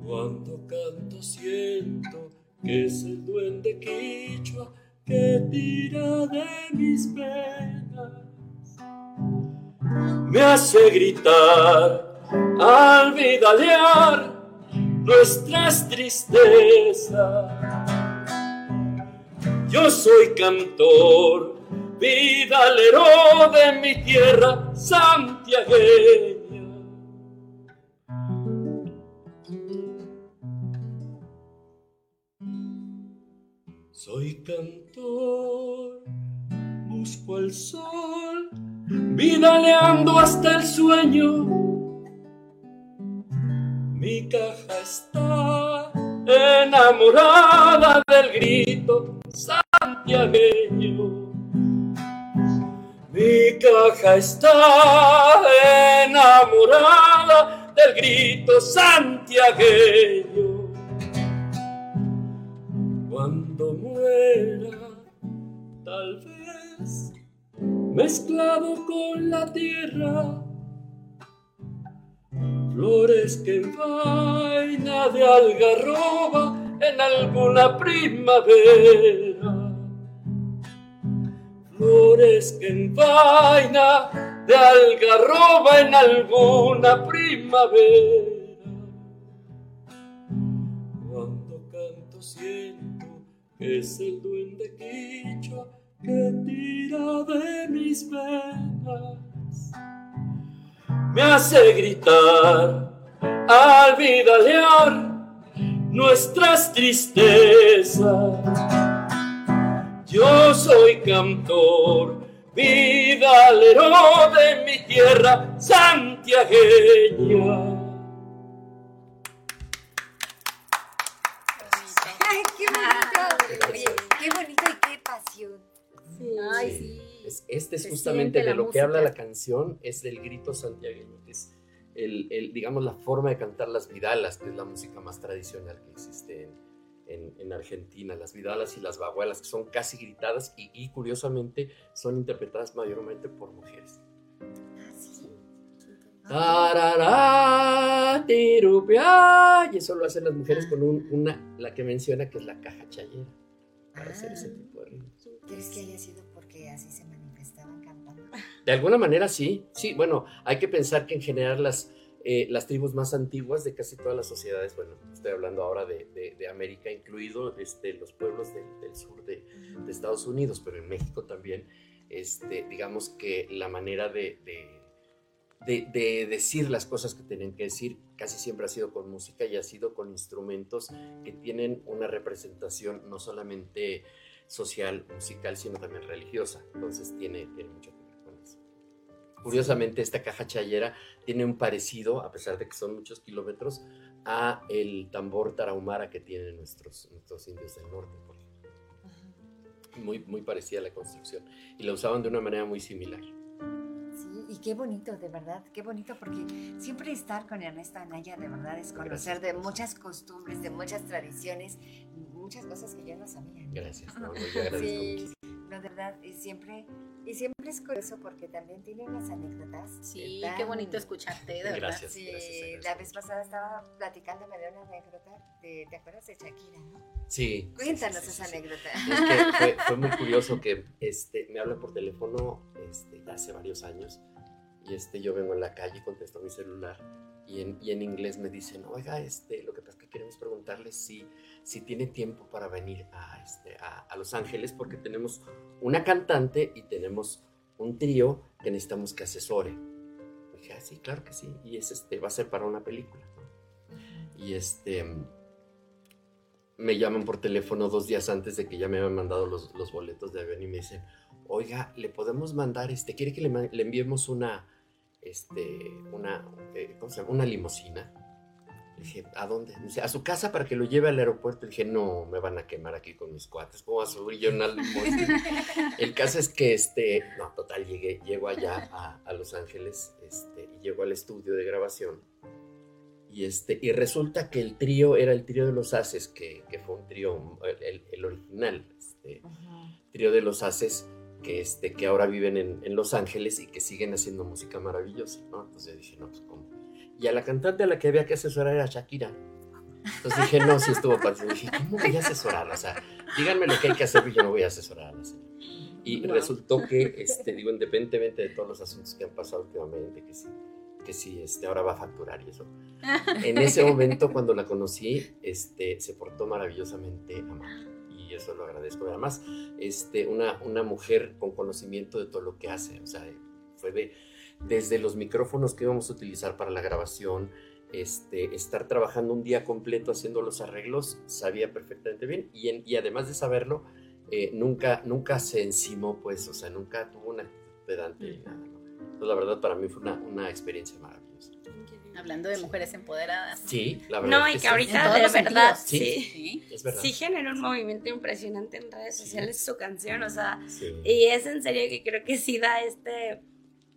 Cuando canto siento que es el duende quichua que tira de mis penas. Me hace gritar al vidalear nuestras tristezas. Yo soy cantor, vidalero de mi tierra santiagueña. Soy cantor busco el sol vidaleando hasta el sueño. Mi caja está enamorada del grito santiagueño. Mi caja está enamorada del grito santiagueño. Mezclado con la tierra, flores que vaina de algarroba en alguna primavera flores que en vaina de algarroba en alguna primavera. Cuando canto siento que es el duende quicho que tira de mis venas. Me hace gritar al vidalear nuestras tristezas yo soy cantor, vidalero de mi tierra santiagueña. Ay, sí. este es justamente de lo que habla la canción, es del grito santiagueño, es el, digamos, la forma de cantar las vidalas, que es la música más tradicional que existe en, en, Argentina, las vidalas y las bagualas, que son casi gritadas y, curiosamente son interpretadas mayormente por mujeres. Ah, y eso lo hacen las mujeres con una, la que menciona que es la caja chayera, para hacer ese tipo de ritmos. ¿Crees que haya sido así se manifestaban? De alguna manera sí, sí, bueno, hay que pensar que en general las, eh, las tribus más antiguas de casi todas las sociedades, bueno, estoy hablando ahora de, América, incluido este, los pueblos del, sur de, Estados Unidos, pero en México también, este, digamos que la manera de, de, decir las cosas que tienen que decir casi siempre ha sido con música y ha sido con instrumentos que tienen una representación no solamente social, musical, sino también religiosa. Entonces tiene, tiene mucho Curiosamente, esta caja chayera tiene un parecido, a pesar de que son muchos kilómetros, a el tambor tarahumara que tienen nuestros, nuestros indios del norte. Muy, muy parecida a la construcción. Y la usaban de una manera muy similar. Sí, y qué bonito, de verdad, qué bonito, porque siempre estar con Ernesto Anaya, de verdad, es conocer de muchas costumbres, de muchas tradiciones, muchas cosas que yo no sabía. Gracias, no, yo agradezco de verdad, y siempre, y siempre es curioso porque también tiene unas anécdotas. Sí, qué bonito escucharte, de verdad. Gracias, sí, la vez pasada estaba platicándome de una anécdota, de, ¿te acuerdas de Shakira, no? Sí. Cuéntanos esa anécdota. Es que fue, muy curioso que este, me habla por teléfono este, hace varios años y este, yo vengo en la calle y contesto mi celular y en, y en inglés me dicen, oiga, este, lo que pasa es que queremos preguntarle si si tiene tiempo para venir a, este, a, Los Ángeles, porque tenemos una cantante y tenemos un trío que necesitamos que asesore. dije, ah, sí, claro que sí. Y es este, va a ser para una película. Y este me llaman por teléfono dos días antes de que ya me habían mandado los, los boletos de avión y me dicen, oiga, le podemos mandar, este, ¿quiere que le, le enviemos una, este, una, eh, ¿cómo se llama? Una limusina dije, ¿a dónde? dice, a su casa para que lo lleve al aeropuerto. dije, no, me van a quemar aquí con mis cuates. ¿Cómo va a subir yo una El caso es que, este, no, total, llegué, llego allá a, Los Ángeles este, y llego al estudio de grabación. Y, este, y resulta que el trío era el trío de los Haces, que, que fue un trío, el, el original, este, trío de los Haces, que, este, que ahora viven en, en, Los Ángeles y que siguen haciendo música maravillosa, ¿no? Entonces dije, no, pues, ¿cómo? y a la cantante a la que había que asesorar era Shakira. Entonces dije, no, sí estuvo padre. Dije, ¿cómo voy a asesorar? O sea, díganme lo que hay que hacer y yo no voy a asesorar a la señora. Y resultó que, este, digo, independientemente de todos los asuntos que han pasado últimamente, que sí, que sí, este, ahora va a facturar y eso. En ese momento, cuando la conocí, este, se portó maravillosamente amable. Y eso lo agradezco. Además, este, una, una mujer con conocimiento de todo lo que hace. O sea, fue de desde los micrófonos que íbamos a utilizar para la grabación, este, estar trabajando un día completo haciendo los arreglos, sabía perfectamente bien y, y además de saberlo, eh, nunca, nunca se encimó, pues, o sea, nunca tuvo una actitud pedante ni nada, la verdad para mí fue una, una experiencia maravillosa. Hablando de mujeres empoderadas. Sí, la verdad. No, y que, ahorita de verdad, sí, sí, es verdad. Sí generó un movimiento impresionante en redes sociales su canción, o sea, y es en serio que creo que sí da este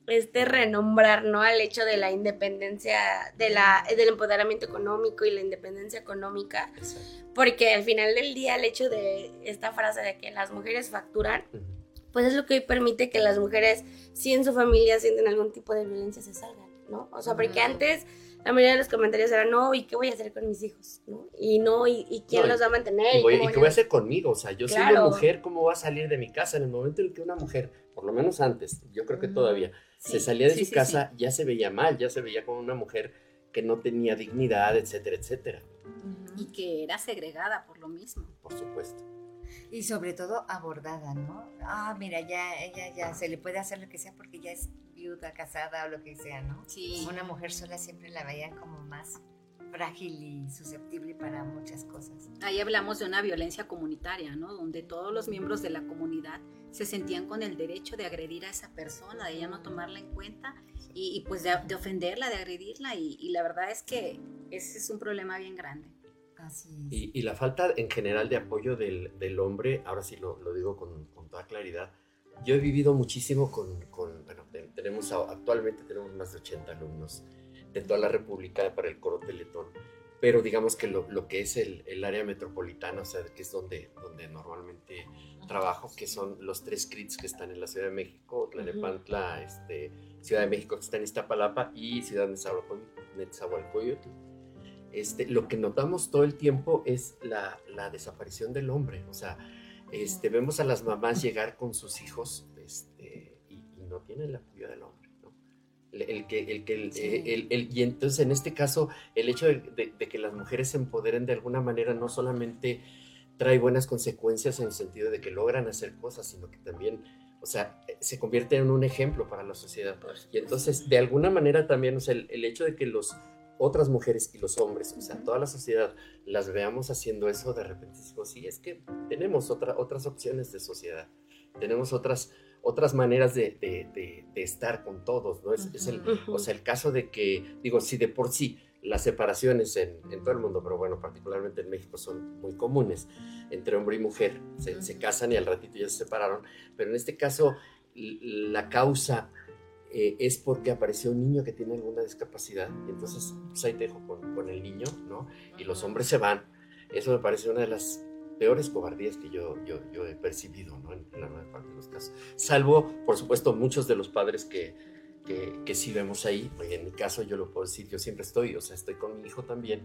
este renombrar, ¿no? Al hecho de la independencia, de la, del empoderamiento económico y la independencia económica. Porque al final del día el hecho de esta frase de que las mujeres facturan, pues es lo que hoy permite que las mujeres, si en su familia sienten algún tipo de violencia, se salgan, ¿no? O sea, porque antes la mayoría de los comentarios eran, no, ¿y qué voy a hacer con mis hijos? ¿no? Y no, ¿y, quién los va a mantener? ¿Y, qué voy a hacer conmigo? O sea, yo soy una mujer, ¿cómo va a salir de mi casa? En el momento en que una mujer, por lo menos antes, yo creo que todavía, se salía de su casa, ya se veía mal, ya se veía como una mujer que no tenía dignidad, etcétera, etcétera. Y que era segregada por lo mismo. Por supuesto. Y sobre todo abordada, ¿no? Ah, mira, ya ella ya se le puede hacer lo que sea porque ya es viuda, casada o lo que sea, ¿no? Sí. Una mujer sola siempre la veían como más frágil y susceptible para muchas cosas. Ahí hablamos de una violencia comunitaria, ¿no? Donde todos los miembros de la comunidad se sentían con el derecho de agredir a esa persona, de ella no tomarla en cuenta y, pues de, ofenderla, de agredirla y, la verdad es que ese es un problema bien grande. Así es. Y, la falta en general de apoyo del, del hombre, ahora sí lo, lo digo con, con, toda claridad, yo he vivido muchísimo con, con, bueno, tenemos actualmente tenemos más de 80 alumnos de toda la República para el coro Teletón, pero digamos que lo, lo que es el, el, área metropolitana, o sea, que es donde, donde normalmente trabajo, que son los tres CRITs que están en la Ciudad de México, Tlalnepantla, este, Ciudad de México que está en Iztapalapa y Ciudad de Nezahualcóyotl. Este, lo que notamos todo el tiempo es la, la desaparición del hombre, o sea, este, vemos a las mamás llegar con sus hijos este, y, y no tienen la apoyo del hombre el que, el que el, el, y entonces en este caso el hecho de, que las mujeres se empoderen de alguna manera no solamente trae buenas consecuencias en el sentido de que logran hacer cosas, sino que también, o sea, se convierte en un ejemplo para la sociedad. Y entonces, de alguna manera también, o sea, el, hecho de que los otras mujeres y los hombres, o sea, toda la sociedad las veamos haciendo eso, de repente digo, sí, es que tenemos otra, otras opciones de sociedad, tenemos otras otras maneras de, de, de, estar con todos, ¿no? Es, es el, O sea, el caso de que, digo, si de por sí las separaciones en, en, todo el mundo, pero bueno, particularmente en México son muy comunes, entre hombre y mujer, se, se casan y al ratito ya se separaron, pero en este caso la causa eh, es porque apareció un niño que tiene alguna discapacidad, y entonces pues ahí te dejo con, con el niño, ¿no? Y los hombres se van. Eso me parece una de las peores cobardías que yo, yo, yo he percibido ¿no? en, la mayor parte de los casos. Salvo, por supuesto, muchos de los padres que, que, que sí vemos ahí. en mi caso yo lo puedo decir, yo siempre estoy, o sea, estoy con mi hijo también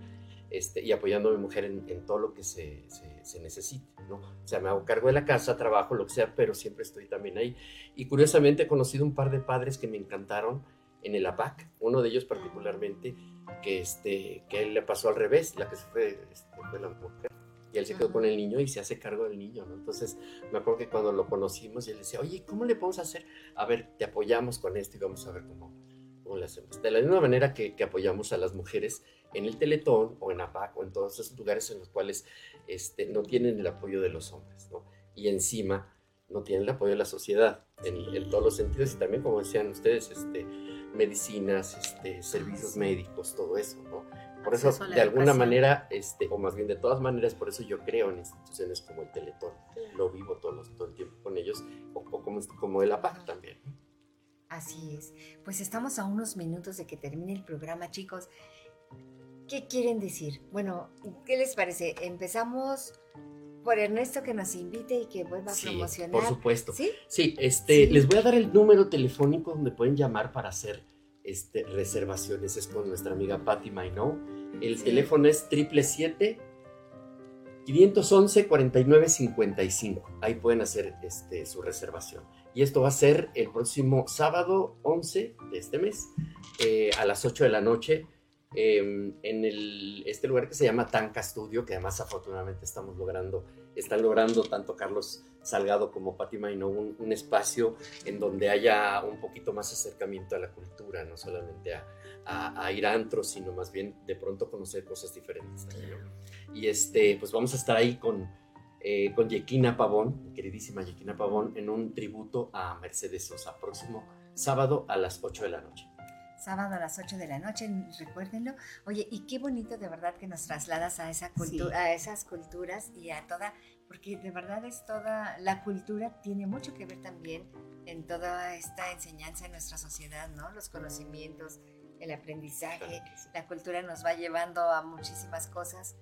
este, y apoyando a mi mujer en, en todo lo que se, se, se, necesite, ¿no? O sea, me hago cargo de la casa, trabajo, lo que sea, pero siempre estoy también ahí. Y curiosamente he conocido un par de padres que me encantaron en el APAC, uno de ellos particularmente, que, este, que le pasó al revés, la que se fue, este, fue la mujer él se quedó con el niño y se hace cargo del niño, ¿no? Entonces, me acuerdo que cuando lo conocimos, él decía, oye, ¿cómo le podemos hacer? A ver, te apoyamos con esto y vamos a ver cómo, cómo le hacemos. De la misma manera que, que, apoyamos a las mujeres en el Teletón o en APAC o en todos esos lugares en los cuales este, no tienen el apoyo de los hombres, ¿no? Y encima no tienen el apoyo de la sociedad en, en todos los sentidos y también, como decían ustedes, este, medicinas, este, servicios médicos, todo eso, ¿no? Por eso, de alguna manera, este, o más bien de todas maneras, por eso yo creo en instituciones como el Teletón. Lo vivo todo, todo el tiempo con ellos, o, como, como el APAC también. Así es. Pues estamos a unos minutos de que termine el programa, chicos. ¿Qué quieren decir? Bueno, ¿qué les parece? Empezamos por Ernesto que nos invite y que vuelva a promocionar. Por supuesto. Sí, sí este, les voy a dar el número telefónico donde pueden llamar para hacer este, reservaciones. Es con nuestra amiga Patty Mainou el teléfono es 777 511 4955. Ahí pueden hacer este, su reservación. Y esto va a ser el próximo sábado 11 de este mes eh, a las 8 de la noche em, en el, este lugar que se llama Tanca Studio, que además afortunadamente estamos logrando, están logrando tanto Carlos Salgado como Pati Maino un, un espacio en donde haya un poquito más acercamiento a la cultura, no solamente a, a, ir a antros, sino más bien de pronto conocer cosas diferentes. Y este, pues vamos a estar ahí con, eh, con Yequina Pavón, queridísima Yequina Pavón, en un tributo a Mercedes Sosa, próximo sábado a las 8 de la noche. Sábado a las 8 de la noche, recuérdenlo. Oye, y qué bonito de verdad que nos trasladas a, esa cultura, a esas culturas y a toda, porque de verdad es toda, la cultura tiene mucho que ver también en toda esta enseñanza en nuestra sociedad, ¿no? Los conocimientos, el aprendizaje, la cultura nos va llevando a muchísimas cosas.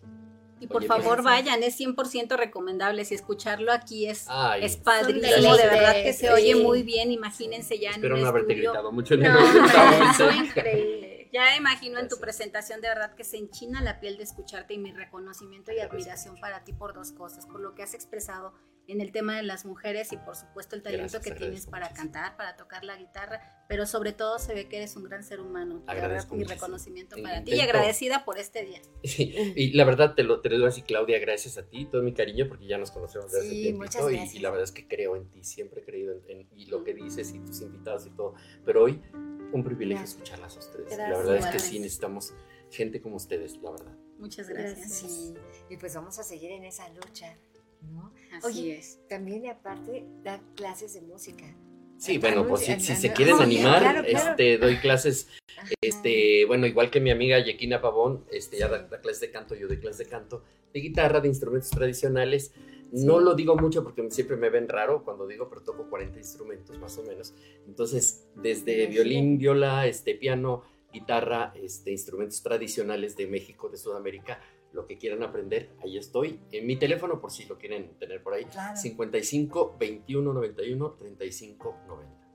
Y por favor vayan, es 100% recomendable. Si escucharlo aquí es, es padrísimo, de verdad que se oye muy bien. Imagínense ya Espero no haberte gritado mucho en el no, increíble. Ya imagino en tu presentación de verdad que se enchina la piel de escucharte y mi reconocimiento y admiración para ti por dos cosas, por lo que has expresado en el tema de las mujeres y por supuesto el talento que tienes para cantar, para tocar la guitarra, pero sobre todo se ve que eres un gran ser humano. Agradezco mi reconocimiento para ti y agradecida por este día. y la verdad te lo, te lo digo así, Claudia, gracias a ti, todo mi cariño, porque ya nos conocemos desde hace tiempo y, y, la verdad es que creo en ti, siempre he creído en, y lo que dices y tus invitados y todo, pero hoy un privilegio escucharlas a ustedes. la verdad es que sí necesitamos gente como ustedes, la verdad. Muchas gracias. y pues vamos a seguir en esa lucha. Así es. También aparte da clases de música. Sí, bueno, pues si, se quieren animar, este, doy clases, este, bueno, igual que mi amiga Yequina Pavón, este, ya da, clases de canto, yo doy clases de canto, de guitarra, de instrumentos tradicionales. No lo digo mucho porque siempre me ven raro cuando digo, pero toco 40 instrumentos más o menos. Entonces, desde violín, viola, este, piano, guitarra, este, instrumentos tradicionales de México, de Sudamérica, lo que quieran aprender, ahí estoy. En mi teléfono, por si lo quieren tener por ahí, 55 21 91 35 90.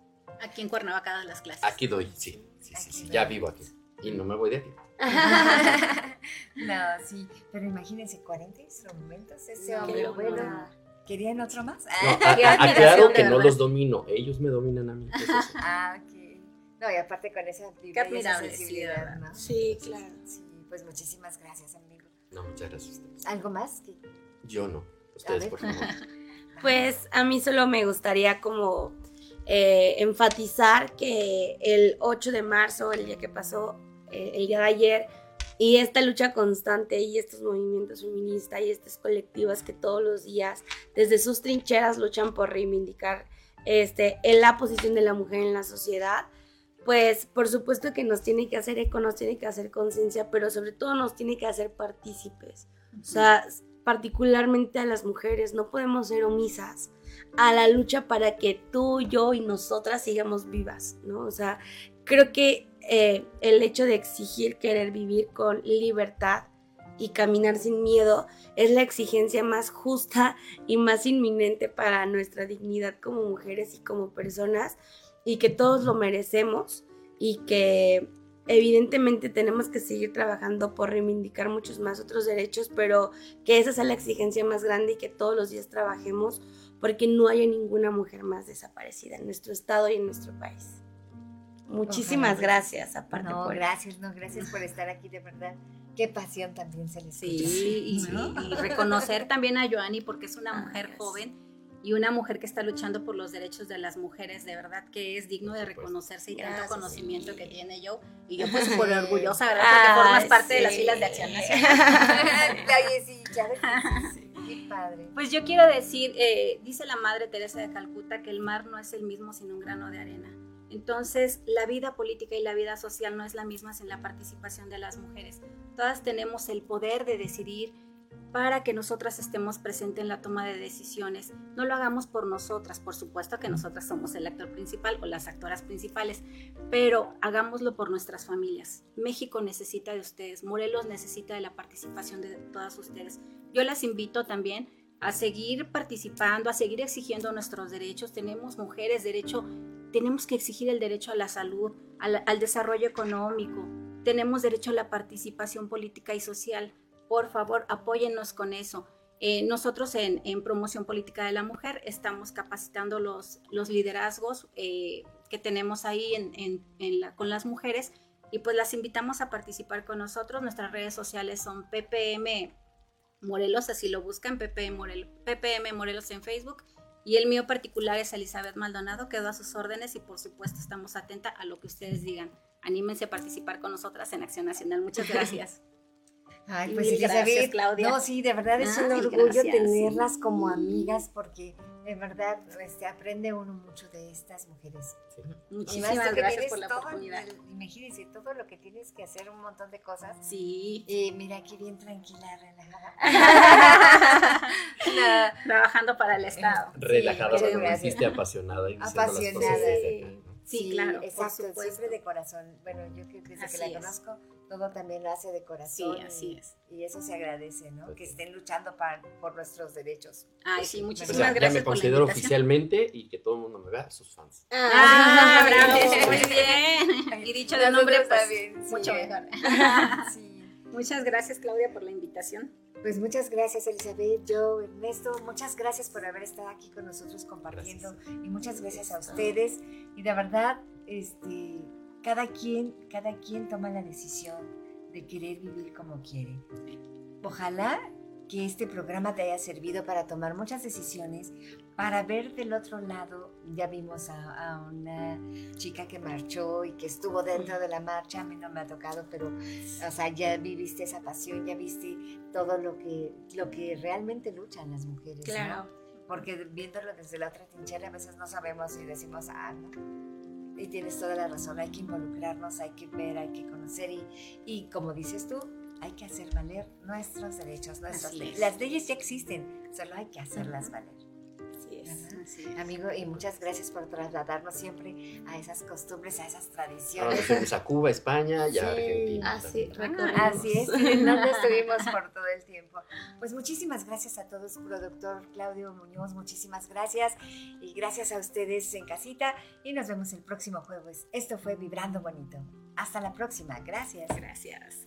Aquí en Cuernavaca dan las clases. Aquí doy, sí, sí, sí, ya vivo aquí. Y no me voy de aquí. no, sí, pero imagínense, 40 instrumentos, ese hombre, bueno. ¿Querían otro más? aclaro que no los domino, ellos me dominan a mí. ah, ok. No, y aparte con esa, esa sensibilidad, ¿no? Sí, claro. Sí, pues muchísimas gracias, amigo. No, muchas gracias a ustedes. ¿Algo más? Yo no. Ustedes, por favor. pues a mí solo me gustaría como eh, enfatizar que el 8 de marzo, el día que pasó, eh, el día de ayer, y esta lucha constante y estos movimientos feministas y estas colectivas que todos los días desde sus trincheras luchan por reivindicar este, en la posición de la mujer en la sociedad, pues por supuesto que nos tiene que hacer eco, nos tiene que hacer conciencia, pero sobre todo nos tiene que hacer partícipes. O sea, particularmente a las mujeres, no podemos ser omisas a la lucha para que tú, yo y nosotras sigamos vivas, ¿no? O sea, creo que eh, el hecho de exigir querer vivir con libertad y caminar sin miedo es la exigencia más justa y más inminente para nuestra dignidad como mujeres y como personas y que todos lo merecemos y que evidentemente tenemos que seguir trabajando por reivindicar muchos más otros derechos, pero que esa sea la exigencia más grande y que todos los días trabajemos porque no haya ninguna mujer más desaparecida en nuestro estado y en nuestro país. Muchísimas gracias, aparte. No, gracias, no, gracias por estar aquí, de verdad. Qué pasión también se les Sí, y, y, reconocer también a Joanny porque es una mujer joven y una mujer que está luchando por los derechos de las mujeres, de verdad que es digno de reconocerse y tanto conocimiento que tiene yo. Y yo pues por orgullosa, ¿verdad? Porque formas parte de las filas de Acción Nacional. sí, Qué padre. Pues yo quiero decir, eh, dice la Madre Teresa de Calcuta que el mar no es el mismo sin un grano de arena. Entonces, la vida política y la vida social no es la misma sin la participación de las mujeres. Todas tenemos el poder de decidir, para que nosotras estemos presentes en la toma de decisiones. No lo hagamos por nosotras, por supuesto que nosotras somos el actor principal o las actoras principales, pero hagámoslo por nuestras familias. México necesita de ustedes, Morelos necesita de la participación de todas ustedes. Yo las invito también a seguir participando, a seguir exigiendo nuestros derechos. Tenemos mujeres derecho, tenemos que exigir el derecho a la salud, al, al desarrollo económico, tenemos derecho a la participación política y social por favor, apóyennos con eso. Eh, nosotros en, Promoción Política de la Mujer estamos capacitando los, los liderazgos eh, que tenemos ahí en, con las mujeres y pues las invitamos a participar con nosotros. Nuestras redes sociales son PPM Morelos, así lo buscan, PPM Morelos, PPM Morelos en Facebook. Y el mío particular es Elizabeth Maldonado, quedo a sus órdenes y por supuesto estamos atentas a lo que ustedes digan. Anímense a participar con nosotras en Acción Nacional. Muchas gracias. Ay, pues Elizabeth, Claudia. No, sí, de verdad es un orgullo tenerlas como amigas porque de verdad este, aprende uno mucho de estas mujeres. Muchísimas gracias por la oportunidad. imagínense todo lo que tienes que hacer, un montón de cosas. Sí. Y mira aquí bien tranquila, relajada. Trabajando para el Estado. Relajada, sí, pero apasionada. apasionada. Sí, claro. Exacto, siempre de corazón. Bueno, yo que desde que la conozco, todo también lo hace de corazón. Sí, así es. Y eso se agradece, ¿no? Que estén luchando por nuestros derechos. Ay, sí, muchísimas gracias. Ya me considero oficialmente y que todo el mundo me vea, sus fans. Ah, bravo, muy bien. Y dicho de nombre, pues, bien, mucho mejor. sí. Muchas gracias, Claudia, por la invitación. Pues muchas gracias, Elizabeth, yo, Ernesto, muchas gracias por haber estado aquí con nosotros compartiendo y muchas gracias a ustedes. Y de verdad, este, cada quien, cada quien toma la decisión de querer vivir como quiere. Ojalá que este programa te haya servido para tomar muchas decisiones, para ver del otro lado. Ya vimos a, una chica que marchó y que estuvo dentro de la marcha, a mí no me ha tocado, pero, o sea, ya viviste esa pasión, ya viste todo lo que, lo que realmente luchan las mujeres. Claro. Porque viéndolo desde la otra trinchera a veces no sabemos y decimos, ah, no. Y tienes toda la razón, hay que involucrarnos, hay que ver, hay que conocer y, y como dices tú, hay que hacer valer nuestros derechos, nuestras leyes. Las leyes ya existen, solo hay que hacerlas valer. Así es, Amigo, y muchas gracias por trasladarnos siempre a esas costumbres, a esas tradiciones. fuimos a Cuba, España y a Argentina. Así, ah, así es, en donde estuvimos por todo el tiempo. Pues muchísimas gracias a todos, productor Claudio Muñoz, muchísimas gracias. Y gracias a ustedes en casita. Y nos vemos el próximo jueves. Esto fue Vibrando Bonito. Hasta la próxima. Gracias. Gracias.